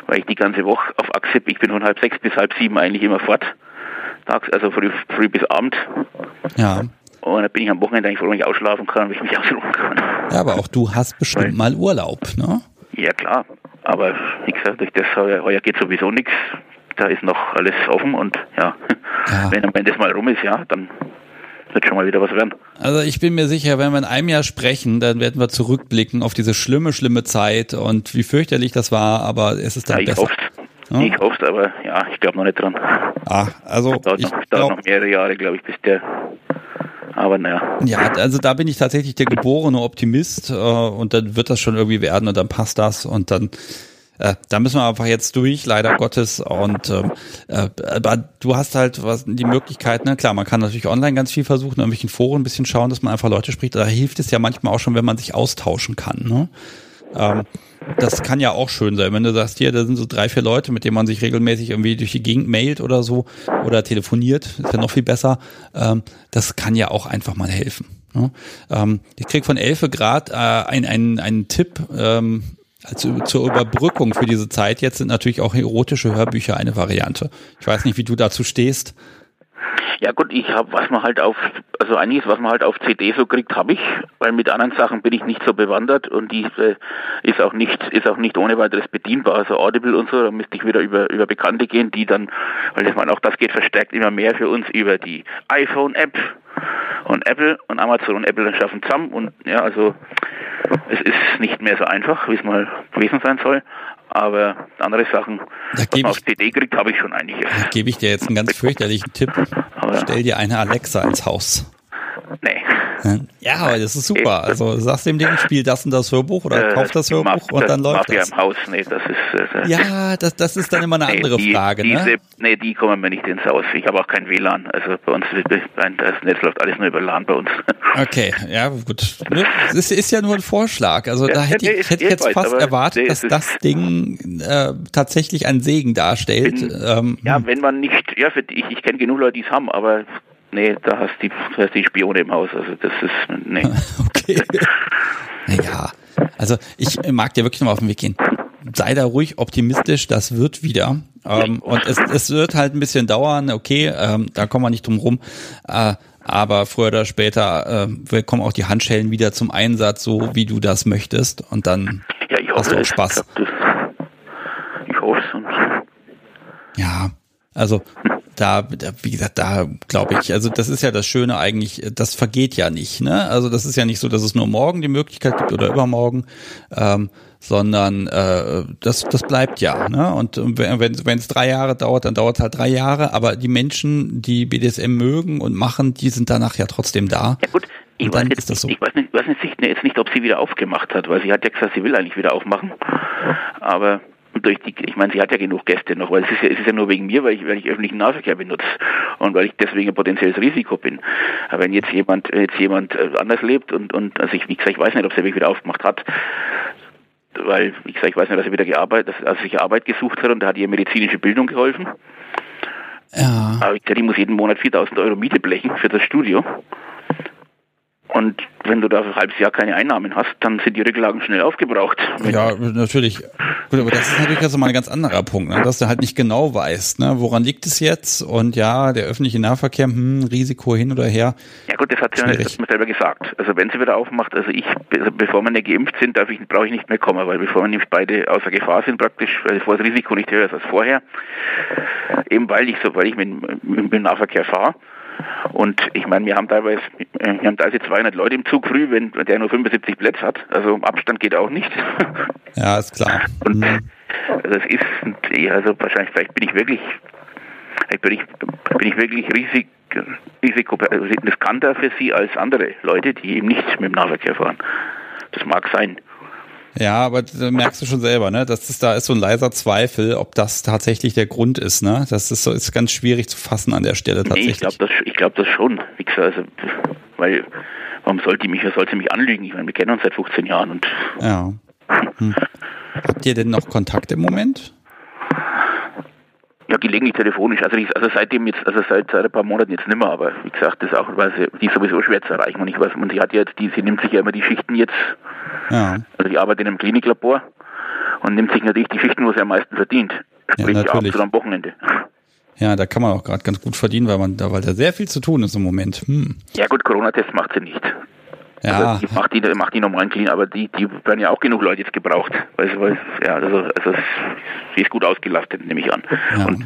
weil ich die ganze Woche auf Achse, ich bin von halb sechs bis halb sieben eigentlich immer fort, tags, also früh, früh bis Abend. Ja. Und dann bin ich am Wochenende eigentlich froh, wenn ich ausschlafen kann, wenn ich mich (laughs) ausruhen kann. Ja, aber auch du hast bestimmt weil, mal Urlaub, ne? Ja, klar. Aber wie gesagt, durch das heuer, heuer geht sowieso nichts da ist noch alles offen und ja, ja. (laughs) Wenn, wenn das mal rum ist, ja, dann wird schon mal wieder was werden. Also ich bin mir sicher, wenn wir in einem Jahr sprechen, dann werden wir zurückblicken auf diese schlimme, schlimme Zeit und wie fürchterlich das war, aber es ist dann ja, ich besser. Hoff's. Ja? Ich hoffe aber ja, ich glaube noch nicht dran. Ah, also das dauert, ich noch, dauert noch mehrere Jahre, glaube ich, bis der aber naja. Ja, also da bin ich tatsächlich der geborene Optimist äh, und dann wird das schon irgendwie werden und dann passt das und dann äh, da müssen wir einfach jetzt durch, leider Gottes. Und ähm, äh, aber du hast halt was die Möglichkeit, ne, klar, man kann natürlich online ganz viel versuchen, in irgendwelchen Foren ein bisschen schauen, dass man einfach Leute spricht. Da hilft es ja manchmal auch schon, wenn man sich austauschen kann. Ne? Ähm, das kann ja auch schön sein, wenn du sagst, hier, da sind so drei, vier Leute, mit denen man sich regelmäßig irgendwie durch die Gegend mailt oder so oder telefoniert, ist ja noch viel besser. Ähm, das kann ja auch einfach mal helfen. Ne? Ähm, ich krieg von Elfe Grad äh, einen, einen Tipp, ähm, also zur Überbrückung für diese Zeit jetzt sind natürlich auch erotische Hörbücher eine Variante. Ich weiß nicht, wie du dazu stehst. Ja gut, ich habe, was man halt auf, also einiges, was man halt auf CD so kriegt, habe ich, weil mit anderen Sachen bin ich nicht so bewandert und die äh, ist auch nicht, ist auch nicht ohne weiteres bedienbar. Also Audible und so, da müsste ich wieder über, über Bekannte gehen, die dann, weil ich meine, auch das geht verstärkt immer mehr für uns über die iPhone-App und Apple und Amazon und Apple schaffen zusammen und ja, also es ist nicht mehr so einfach, wie es mal gewesen sein soll. Aber andere Sachen, Da was gebe man auf ich, CD kriegt, habe ich schon einiges. da gebe ich dir jetzt einen ganz fürchterlichen Tipp. Stell dir eine Alexa ins Haus. Nee. Ja, aber das ist super. Also sagst dem Ding, spiel das und das Hörbuch oder Äh, kauf das Hörbuch Maf- und dann läuft Mafia das. im Haus, nee, das ist... Äh, Ja, das, das ist dann immer eine nee, andere die, Frage, diese, ne? Nee, die kommen mir nicht ins Haus. Ich habe auch kein WLAN. Also bei uns, das Netz läuft alles nur über LAN bei uns. (laughs) Okay, ja, gut. Ne, Es ist, ja nur ein Vorschlag. Also Ja, da hätte nee, ich, hätte ich jetzt weiß, fast erwartet, nee, dass das Ding äh, tatsächlich einen Segen darstellt. Bin- Ähm, Ja, wenn man nicht, ja, für, ich, ich kenne genug Leute, die es haben, aber nee, da hast die, da hast die Spione im Haus. Also das ist, nee. (laughs) Okay. Naja, also ich mag dir wirklich nochmal auf den Weg gehen. Sei da ruhig optimistisch, das wird wieder. Ähm, und es, es wird halt ein bisschen dauern, okay, ähm, da kommen wir nicht drum rum. Äh, aber früher oder später äh, kommen auch die Handschellen wieder zum Einsatz, so wie du das möchtest. Und dann Ja, ich Hast hoffe du auch. Spaß? Ich, hoffe es. Ja, also da, wie gesagt, da glaube ich, also das ist ja das Schöne eigentlich, das vergeht ja nicht, ne? Also das ist ja nicht so, dass es nur morgen die Möglichkeit gibt oder übermorgen, ähm, sondern äh, das, das bleibt ja, ne? Und wenn wenn es drei Jahre dauert, dann dauert es halt drei Jahre, aber die Menschen, die BDSM mögen und machen, die sind danach ja trotzdem da. Ja gut, ich weiß, jetzt, so. ich weiß, nicht, weiß nicht, jetzt nicht, ob sie wieder aufgemacht hat, weil sie hat ja gesagt, sie will eigentlich wieder aufmachen. Aber durch die, ich meine, sie hat ja genug Gäste noch, weil es ist ja, es ist ja nur wegen mir, weil ich, weil ich öffentlichen Nahverkehr benutze und weil ich deswegen ein potenzielles Risiko bin. Aber wenn jetzt jemand, jetzt jemand äh, anders lebt und, und also ich, wie gesagt, ich weiß nicht, ob sie wirklich wieder aufgemacht hat, weil, wie gesagt, ich weiß nicht, dass er wieder gearbeitet, dass, also sich Arbeit gesucht hat und da hat ihr medizinische Bildung geholfen. Ja, Aber ich, die muss jeden Monat 4000 Euro Miete blechen für das Studio. Und wenn du da für ein halbes Jahr keine Einnahmen hast, dann sind die Rücklagen schnell aufgebraucht. ja, natürlich. Gut, aber das ist natürlich jetzt mal ein ganz anderer Punkt, ne? dass du halt nicht genau weißt, ne? woran liegt es jetzt? Und ja, der öffentliche Nahverkehr, hm, Risiko hin oder her. Ja gut, das hat sie mir selber gesagt. Also wenn sie wieder aufmacht, also ich, also bevor wir nicht geimpft sind, darf ich, brauche ich nicht mehr kommen, weil bevor wir nämlich beide außer Gefahr sind praktisch, weil bevor das Risiko nicht höher ist als vorher, eben weil ich so, weil ich mit, mit dem Nahverkehr fahre. Und ich meine, wir haben teilweise, wir haben teilweise 200 Leute im Zug früh, wenn der nur 75 Plätze hat. Also Abstand geht auch nicht. (laughs) Ja, ist klar. Und Hm. also es ist, also wahrscheinlich, vielleicht bin ich wirklich, vielleicht bin ich, bin ich wirklich Risik, Risiko, also riskanter für Sie als andere Leute, die eben nicht mit dem Nahverkehr fahren. Das mag sein. Ja, aber merkst du schon selber, ne? Das ist, da ist so ein leiser Zweifel, ob das tatsächlich der Grund ist, ne? Das ist so, ist ganz schwierig zu fassen an der Stelle Nee, tatsächlich. ich glaube das, ich glaube das schon. Wie gesagt, also, weil, warum sollte mich, wer sollte mich anlügen? Ich meine, wir kennen uns seit 15 Jahren und ja. Hm. Habt ihr denn noch Kontakt im Moment? Ja, gelegentlich telefonisch. Also, ich, also seitdem jetzt, also seit, seit ein paar Monaten jetzt nimmer, aber wie gesagt, das ist auch, weil sie, die ist sowieso schwer zu erreichen. Und ich weiß, und sie hat jetzt, die, sie nimmt sich ja immer die Schichten jetzt, Ja. also die arbeitet in einem Kliniklabor und nimmt sich natürlich die Schichten, wo sie am meisten verdient. Sprich natürlich. abends oder am Wochenende. Ja, da kann man auch gerade ganz gut verdienen, weil man da, weil da sehr viel zu tun ist im Moment. Hm. Ja gut, Corona-Test macht sie nicht. Ja, Also die macht die, macht die normalen Clean, aber die, die werden ja auch genug Leute jetzt gebraucht. Weil, weil ja, also, also sie ist gut ausgelastet, nehme ich an. Ja. Und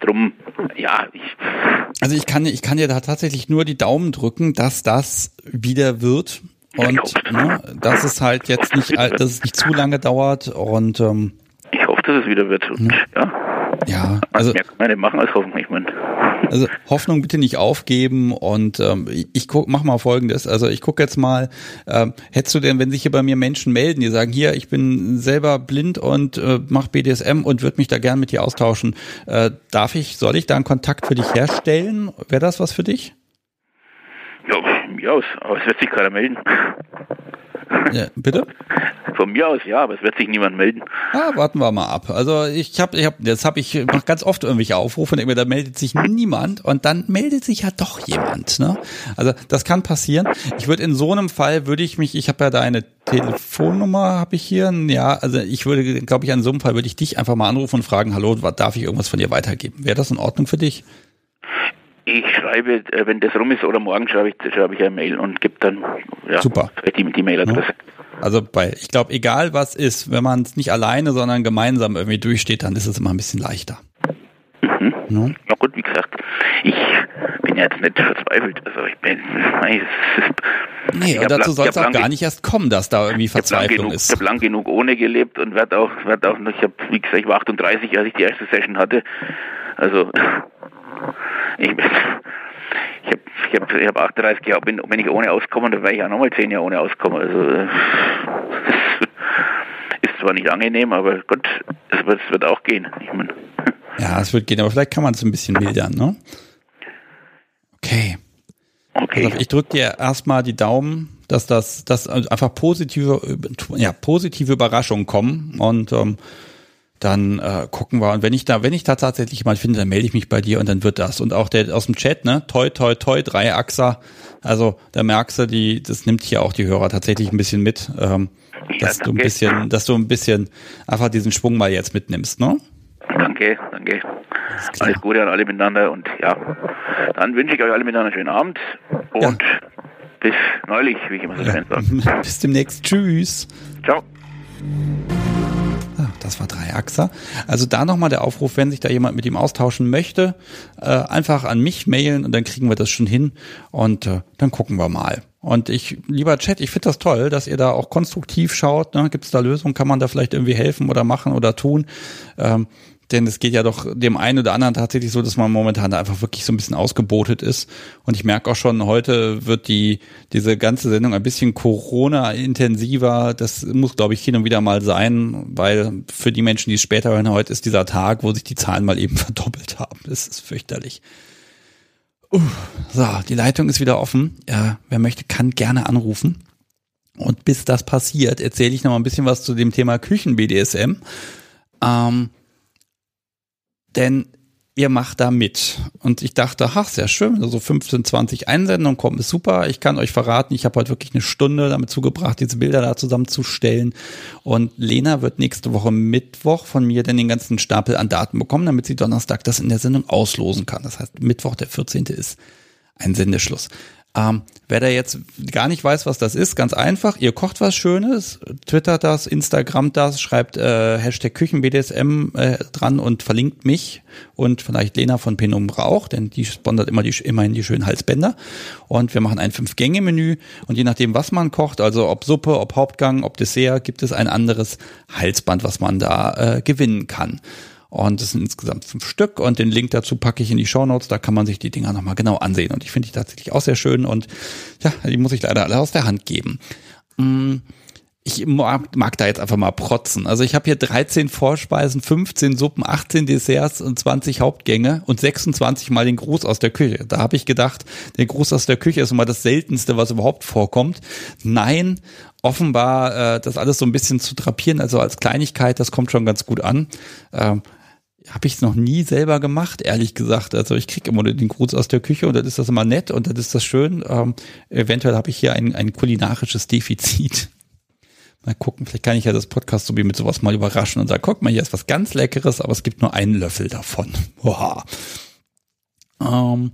drum, ja, ich, also ich kann, ich kann dir da tatsächlich nur die Daumen drücken, dass das wieder wird. Und ne, dass es halt jetzt nicht, dass es nicht zu lange dauert und ähm, ich hoffe, dass es wieder wird. Und ja, ja, also mehr kann man nicht machen als hoffen. Ich meine, Also Hoffnung bitte nicht aufgeben und ähm, ich, guck, mach mal folgendes. Also ich gucke jetzt mal, ähm, hättest du denn, wenn sich hier bei mir Menschen melden, die sagen, hier, ich bin selber blind und äh, mach BDSM und würde mich da gern mit dir austauschen, äh, darf ich, soll ich da einen Kontakt für dich herstellen? Wäre das was für dich? ja, mir aus, aber es wird sich keiner melden. (laughs) Ja, bitte? Von mir aus, ja, aber es wird sich niemand melden. Ah, warten wir mal ab. Also ich habe, ich hab, das habe ich mach ganz oft irgendwelche Aufrufe, und mir, da meldet sich niemand und dann meldet sich ja doch jemand. Ne? Also das kann passieren. Ich würde in so einem Fall würde ich mich, ich habe ja da eine Telefonnummer, habe ich hier. Ja, also ich würde, glaube ich, an so einem Fall würde ich dich einfach mal anrufen und fragen, hallo, darf ich irgendwas von dir weitergeben? Wäre das in Ordnung für dich? Ich schreibe, äh, wenn das rum ist oder morgen schreibe ich, schreibe ich eine Mail und gebe dann ja, Super. die, die Mailadresse. Also bei, ich glaube, egal was ist, wenn man es nicht alleine, sondern gemeinsam irgendwie durchsteht, dann ist es immer ein bisschen leichter. Mhm. Ne? Na gut, wie gesagt, ich bin ja jetzt nicht verzweifelt. Also ich bin, ist, Nee, und dazu soll es auch gar nicht erst kommen, dass da irgendwie Verzweiflung genug, ist. Ich habe lang genug ohne gelebt und werde auch, werd auch noch, ich habe, wie gesagt, ich war 38, als ich die erste Session hatte. Also, ich bin, ich habe ich hab, ich hab 38 Jahre, wenn, wenn ich ohne auskomme, dann werde ich auch nochmal 10 Jahre ohne auskommen. Also, ist zwar nicht angenehm, aber Gott, es wird, es wird auch gehen. Ich mein, Ja, es wird gehen, aber vielleicht kann man es ein bisschen mildern, ne? Okay. okay. Also ich drücke dir erstmal die Daumen, dass das, dass einfach positive, ja, positive Überraschungen kommen und ähm, dann äh, gucken wir. Und wenn ich da, wenn ich da tatsächlich jemand finde, dann melde ich mich bei dir und dann wird das. Und auch der aus dem Chat, ne, toi, toi, toi, drei Achser. Also da merkst du, die, das nimmt hier auch die Hörer tatsächlich ein bisschen mit, ähm, dass Ja, du ein bisschen, dass du ein bisschen einfach diesen Schwung mal jetzt mitnimmst, ne? Danke, danke. Alles. Alles Gute an alle miteinander und ja, dann wünsche ich euch alle miteinander einen schönen Abend und bis neulich, wie ich immer so schön sage. (laughs) Bis demnächst. Tschüss. Ciao. Ah, das war Dreiachser. Also da nochmal der Aufruf, wenn sich da jemand mit ihm austauschen möchte, äh, einfach an mich mailen und dann kriegen wir das schon hin und äh, dann gucken wir mal. Und ich, lieber Chat, ich finde das toll, dass ihr da auch konstruktiv schaut. Ne? Gibt es da Lösungen? Kann man da vielleicht irgendwie helfen oder machen oder tun? Ähm, denn es geht ja doch dem einen oder anderen tatsächlich so, dass man momentan einfach wirklich so ein bisschen ausgebotet ist. Und ich merke auch schon, heute wird die diese ganze Sendung ein bisschen Corona-intensiver. Das muss, glaube ich, hin und wieder mal sein, weil für die Menschen, die es später hören, heute ist dieser Tag, wo sich die Zahlen mal eben (laughs) verdoppelt haben. Das ist fürchterlich. Uh, so, die Leitung ist wieder offen. Ja, wer möchte, kann gerne anrufen. Und bis das passiert, erzähle ich noch mal ein bisschen was zu dem Thema Küchen-BDSM. Ähm, denn ihr macht da mit. Und ich dachte, ach, sehr schön, also 15, 20 Einsendungen kommen, ist super. Ich kann euch verraten, ich habe heute wirklich eine Stunde damit zugebracht, diese Bilder da zusammenzustellen. Und Lena wird nächste Woche Mittwoch von mir dann den ganzen Stapel an Daten bekommen, damit sie Donnerstag das in der Sendung auslosen kann. Das heißt, Mittwoch, der 14. ist ein Sendeschluss. Ähm, wer da jetzt gar nicht weiß, was das ist, ganz einfach, ihr kocht was Schönes, twittert das, Instagram das, schreibt äh, Hashtag KüchenBDSM äh, dran und verlinkt mich und vielleicht Lena von Penumbra auch, denn die sponsert immer die, immerhin die schönen Halsbänder. Und wir machen ein Fünf-Gänge-Menü und je nachdem, was man kocht, also ob Suppe, ob Hauptgang, ob Dessert, gibt es ein anderes Halsband, was man da äh, gewinnen kann. Und es sind insgesamt fünf Stück und den Link dazu packe ich in die Shownotes, da kann man sich die Dinger nochmal genau ansehen. Und ich finde die tatsächlich auch sehr schön und ja, die muss ich leider alle aus der Hand geben. Mm, Ich mag, mag da jetzt einfach mal protzen. Also ich habe hier 13 Vorspeisen, 15 Suppen, 18 Desserts und 20 Hauptgänge und 26 mal den Gruß aus der Küche. Da habe ich gedacht, der Gruß aus der Küche ist immer das seltenste, was überhaupt vorkommt. Nein, offenbar äh, das alles so ein bisschen zu drapieren, also als Kleinigkeit, das kommt schon ganz gut an. Ähm, habe ich es noch nie selber gemacht, ehrlich gesagt. Also ich kriege immer den Gruß aus der Küche und dann ist das immer nett und dann ist das schön. Ähm, eventuell habe ich hier ein, ein kulinarisches Defizit. Mal gucken, vielleicht kann ich ja das Podcast so wie mit sowas mal überraschen und sagen, guck mal, hier ist was ganz Leckeres, aber es gibt nur einen Löffel davon. (laughs) Boah. Ähm,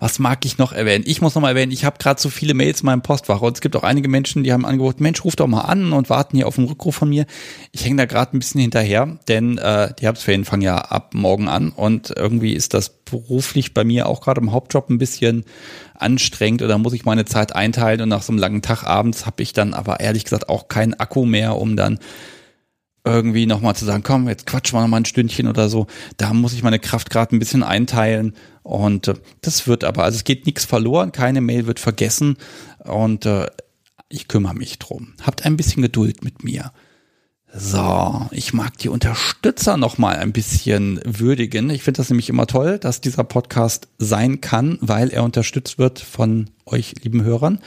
was mag ich noch erwähnen? Ich muss noch mal erwähnen, ich habe gerade so viele Mails in meinem Postfach und es gibt auch einige Menschen, die haben angeboten, Mensch, ruf doch mal an und warten hier auf einen Rückruf von mir. Ich hänge da gerade ein bisschen hinterher, denn äh, die Herbstferien fangen ja ab morgen an und irgendwie ist das beruflich bei mir auch gerade im Hauptjob ein bisschen anstrengend oder muss ich meine Zeit einteilen und nach so einem langen Tag abends habe ich dann aber ehrlich gesagt auch keinen Akku mehr, um dann irgendwie nochmal zu sagen, komm, jetzt quatschen wir nochmal ein Stündchen oder so. Da muss ich meine Kraft gerade ein bisschen einteilen. Und äh, das wird aber, also es geht nichts verloren, keine Mail wird vergessen und äh, ich kümmere mich drum. Habt ein bisschen Geduld mit mir. So, ich mag die Unterstützer noch mal ein bisschen würdigen. Ich finde das nämlich immer toll, dass dieser Podcast sein kann, weil er unterstützt wird von euch lieben Hörern.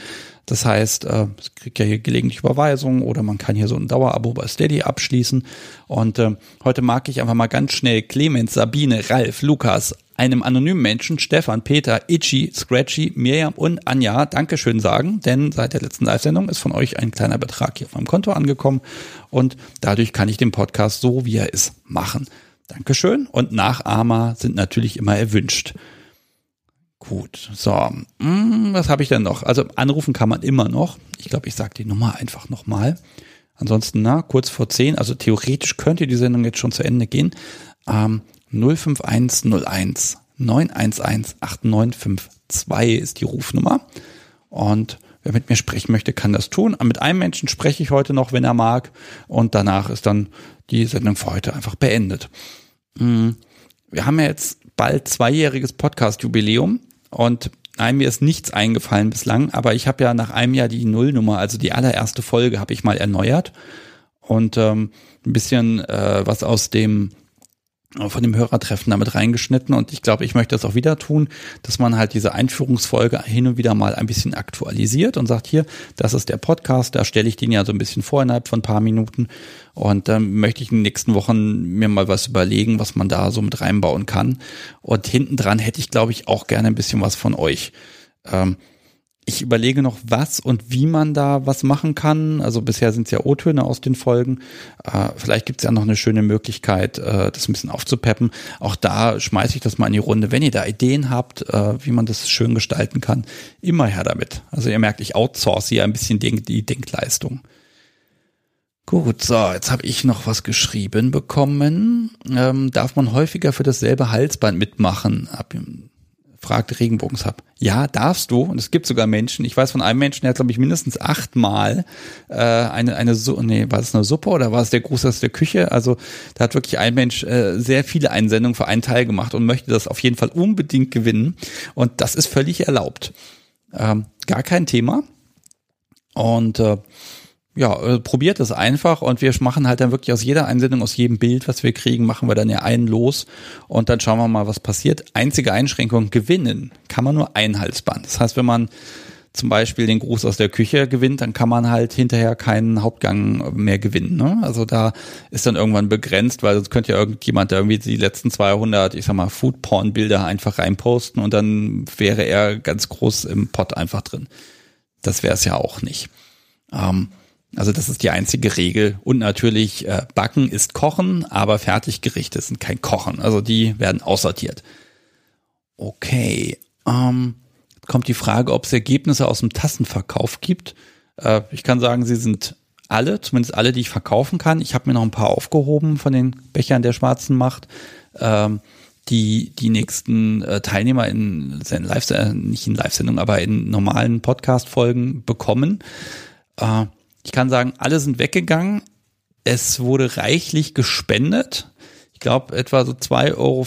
Das heißt, äh, es kriegt ja hier gelegentlich Überweisungen oder man kann hier so ein Dauerabo bei Steady abschließen. Und äh, heute mag ich einfach mal ganz schnell Clemens, Sabine, Ralf, Lukas, einem anonymen Menschen, Stefan, Peter, Itchy, Scratchy, Miriam und Anja Dankeschön sagen, denn seit der letzten Live-Sendung ist von euch ein kleiner Betrag hier auf meinem Konto angekommen und dadurch kann ich den Podcast so, wie er ist, machen. Dankeschön und Nachahmer sind natürlich immer erwünscht. Gut, so, hm, was habe ich denn noch? Also anrufen kann man immer noch. Ich glaube, ich sage die Nummer einfach nochmal. Ansonsten, na, kurz vor 10, also theoretisch könnte die Sendung jetzt schon zu Ende gehen. Ähm, 05101 911 8952 ist die Rufnummer. Und wer mit mir sprechen möchte, kann das tun. Mit einem Menschen spreche ich heute noch, wenn er mag. Und danach ist dann die Sendung für heute einfach beendet. Hm, wir haben ja jetzt bald zweijähriges Podcast-Jubiläum und Nein, mir ist nichts eingefallen bislang, aber ich habe ja nach einem Jahr die Nullnummer, also die allererste Folge, habe ich mal erneuert. Und ähm, ein bisschen äh, was aus dem von dem Hörertreffen damit reingeschnitten. Und ich glaube, ich möchte das auch wieder tun, dass man halt diese Einführungsfolge hin und wieder mal ein bisschen aktualisiert und sagt hier, das ist der Podcast, da stelle ich den ja so ein bisschen vor innerhalb von ein paar Minuten. Und dann möchte ich in den nächsten Wochen mir mal was überlegen, was man da so mit reinbauen kann. Und hinten dran hätte ich glaube ich auch gerne ein bisschen was von euch. Ähm, ich überlege noch, was und wie man da was machen kann. Also bisher sind es ja O-Töne aus den Folgen. Äh, vielleicht gibt es ja noch eine schöne Möglichkeit, äh, das ein bisschen aufzupeppen. Auch da schmeiße ich das mal in die Runde. Wenn ihr da Ideen habt, äh, wie man das schön gestalten kann, immer her damit. Also ihr merkt, ich outsource hier ein bisschen die Denkleistung. Gut, so, jetzt habe ich noch was geschrieben bekommen. Ähm, darf man häufiger für dasselbe Halsband mitmachen? Ab, fragt Regenbogenshub. Ja, darfst du. Und es gibt sogar Menschen, ich weiß von einem Menschen, der hat, glaube ich, mindestens achtmal äh, eine, eine Su nee, war es eine Suppe oder war es der Gruß aus der Küche? Also da hat wirklich ein Mensch äh, sehr viele Einsendungen für einen Teil gemacht und möchte das auf jeden Fall unbedingt gewinnen. Und das ist völlig erlaubt. Ähm, gar kein Thema. Und äh, ja, äh, probiert es einfach und wir machen halt dann wirklich aus jeder Einsendung, aus jedem Bild, was wir kriegen, machen wir dann ja einen los und dann schauen wir mal, was passiert. Einzige Einschränkung, gewinnen kann man nur ein Halsband. Das heißt, wenn man zum Beispiel den Gruß aus der Küche gewinnt, dann kann man halt hinterher keinen Hauptgang mehr gewinnen. Ne? Also da ist dann irgendwann begrenzt, weil sonst könnte ja irgendjemand da irgendwie die letzten 200, ich sag mal, Foodporn-Bilder einfach reinposten und dann wäre er ganz groß im Pot einfach drin. Das wäre es ja auch nicht. Ähm, also das ist die einzige Regel. Und natürlich, äh, Backen ist Kochen, aber Fertiggerichte sind kein Kochen. Also die werden aussortiert. Okay. Ähm, kommt die Frage, ob es Ergebnisse aus dem Tassenverkauf gibt. Äh, ich kann sagen, sie sind alle, zumindest alle, die ich verkaufen kann. Ich habe mir noch ein paar aufgehoben von den Bechern der schwarzen Macht. Ähm, die die nächsten äh, Teilnehmer in, in Live, äh, nicht in Live-Sendung, aber in normalen Podcast-Folgen bekommen. Äh, ich kann sagen, alle sind weggegangen. Es wurde reichlich gespendet. Ich glaube, etwa so 2,50 Euro,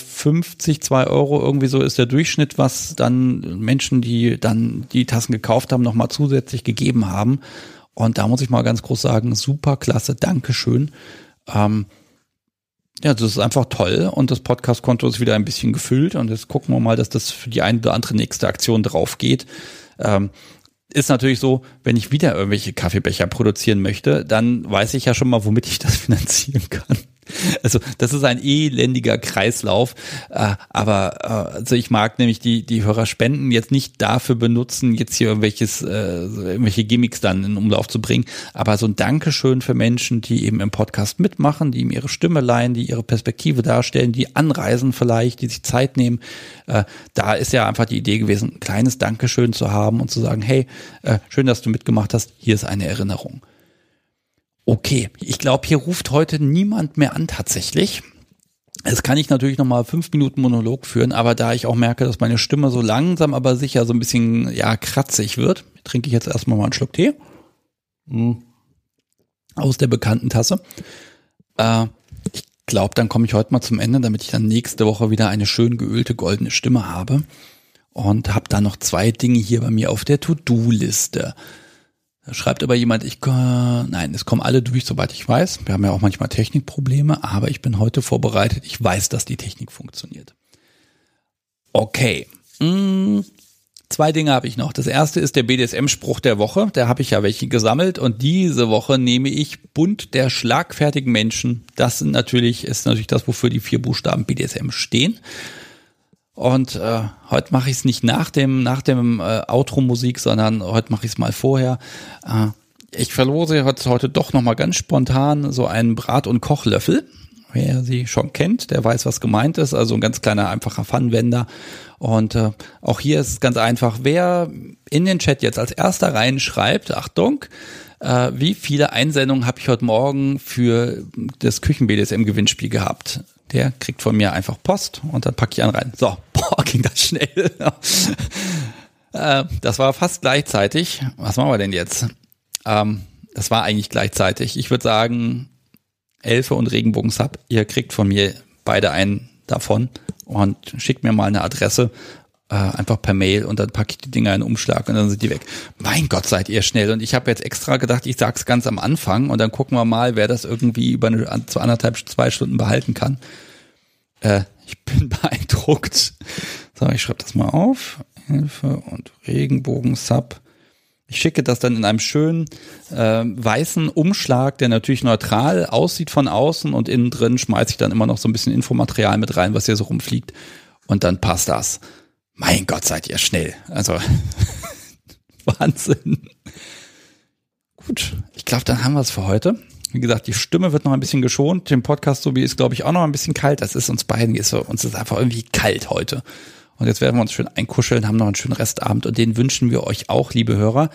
2 Euro irgendwie so ist der Durchschnitt, was dann Menschen, die dann die Tassen gekauft haben, nochmal zusätzlich gegeben haben. Und da muss ich mal ganz groß sagen, super klasse, Dankeschön. Ähm, ja, das ist einfach toll und das Podcast-Konto ist wieder ein bisschen gefüllt und jetzt gucken wir mal, dass das für die eine oder andere nächste Aktion drauf geht. Ähm, ist natürlich so, wenn ich wieder irgendwelche Kaffeebecher produzieren möchte, dann weiß ich ja schon mal, womit ich das (laughs) finanzieren kann. (laughs) Also das ist ein elendiger Kreislauf, äh, aber äh, also ich mag nämlich die die Hörer spenden jetzt nicht dafür benutzen, jetzt hier irgendwelches äh, irgendwelche Gimmicks dann in Umlauf zu bringen, aber so ein Dankeschön für Menschen, die eben im Podcast mitmachen, die ihm ihre Stimme leihen, die ihre Perspektive darstellen, die anreisen vielleicht, die sich Zeit nehmen. Da ist ja einfach die Idee gewesen, ein kleines Dankeschön zu haben und zu sagen, hey, schön, dass du mitgemacht hast, hier ist eine Erinnerung. Okay, ich glaube, hier ruft heute niemand mehr an tatsächlich. Jetzt kann ich natürlich noch mal fünf Minuten Monolog führen, aber da ich auch merke, dass meine Stimme so langsam, aber sicher so ein bisschen ja kratzig wird, trinke ich jetzt erstmal mal einen Schluck Tee hm. aus der bekannten Tasse. Äh, ich glaube, dann komme ich heute mal zum Ende, damit ich dann nächste Woche wieder eine schön geölte goldene Stimme habe und habe da noch zwei Dinge hier bei mir auf der To-Do-Liste. Schreibt aber jemand, ich nein, es kommen alle durch, soweit ich weiß. Wir haben ja auch manchmal Technikprobleme, aber ich bin heute vorbereitet. Ich weiß, dass die Technik funktioniert. Okay. Hm, zwei Dinge habe ich noch. Das erste ist der BDSM-Spruch der Woche. Da habe ich ja welche gesammelt und diese Woche nehme ich Bund der schlagfertigen Menschen. Das sind natürlich, ist natürlich das, wofür die vier Buchstaben BDSM stehen. Und äh, heute mache ich es nicht nach dem, nach dem äh, Outro-Musik, sondern heute mache ich es mal vorher. Äh, ich verlose heute, heute doch nochmal ganz spontan so einen Brat- und Kochlöffel. Wer sie schon kennt, der weiß, was gemeint ist. Also ein ganz kleiner, einfacher Pfannenwender. Und äh, auch hier ist es ganz einfach. Wer in den Chat jetzt als erster reinschreibt, Achtung, äh, wie viele Einsendungen habe ich heute Morgen für das Küchen-BDSM-Gewinnspiel gehabt? Der kriegt von mir einfach Post und dann packe ich einen rein. So, (laughs) boah, ging das schnell. (laughs) Äh, das war fast gleichzeitig. Was machen wir denn jetzt? Ähm, das war eigentlich gleichzeitig. Ich würde sagen, Elfe und Regenbogensub, ihr kriegt von mir beide einen davon und schickt mir mal eine Adresse äh, einfach per Mail und dann packe ich die Dinger in den Umschlag und dann sind die weg. Mein Gott, seid ihr schnell. Und ich habe jetzt extra gedacht, ich sag's ganz am Anfang und dann gucken wir mal, wer das irgendwie über eine, zu anderthalb, zwei Stunden behalten kann. Äh, ich bin (laughs) beeindruckt. So, ich schreibe das mal auf. Hilfe und Regenbogen-Sub. Ich schicke das dann in einem schönen äh, weißen Umschlag, der natürlich neutral aussieht von außen und innen drin schmeiße ich dann immer noch so ein bisschen Infomaterial mit rein, was hier so rumfliegt. Und dann passt das. Mein Gott, seid ihr schnell. Also (laughs) Wahnsinn. Gut, ich glaube, dann haben wir es für heute. Wie gesagt, die Stimme wird noch ein bisschen geschont. Dem Podcast so wie ist, glaube ich, auch noch ein bisschen kalt. Das ist uns beiden, ist uns ist einfach irgendwie kalt heute. Und jetzt werden wir uns schön einkuscheln, haben noch einen schönen Restabend und den wünschen wir euch auch, liebe Hörer.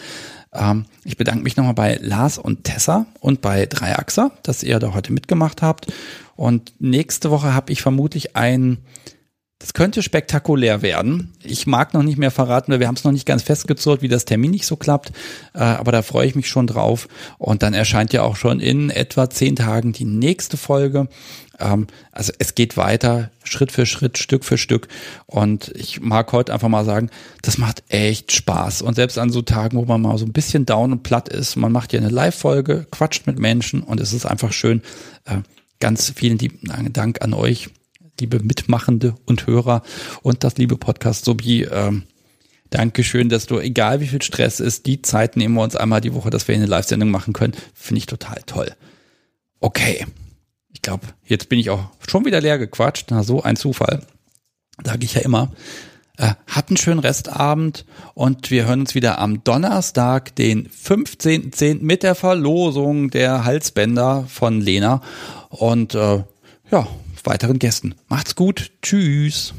Ähm, ich bedanke mich nochmal bei Lars und Tessa und bei Dreiachser, dass ihr da heute mitgemacht habt. Und nächste Woche habe ich vermutlich ein das könnte spektakulär werden. Ich mag noch nicht mehr verraten, weil wir haben es noch nicht ganz festgezurrt, wie das Termin nicht so klappt. Äh, aber da freue ich mich schon drauf. Und dann erscheint ja auch schon in etwa zehn Tagen die nächste Folge. Ähm, also es geht weiter, Schritt für Schritt, Stück für Stück. Und ich mag heute einfach mal sagen, das macht echt Spaß. Und selbst an so Tagen, wo man mal so ein bisschen down und platt ist, man macht ja eine Live-Folge, quatscht mit Menschen und es ist einfach schön. Äh, ganz vielen Dank an euch liebe Mitmachende und Hörer und das liebe Podcast sowie ähm, Dankeschön, dass du, egal wie viel Stress ist, die Zeit nehmen wir uns einmal die Woche, dass wir eine Live-Sendung machen können. Finde ich total toll. Okay. Ich glaube, jetzt bin ich auch schon wieder leer gequatscht. Na, so ein Zufall. Sage ich ja immer. Äh, habt einen schönen Restabend und wir hören uns wieder am Donnerstag, den 15.10. mit der Verlosung der Halsbänder von Lena. Und äh, ja, weiteren Gästen. Macht's gut. Tschüss.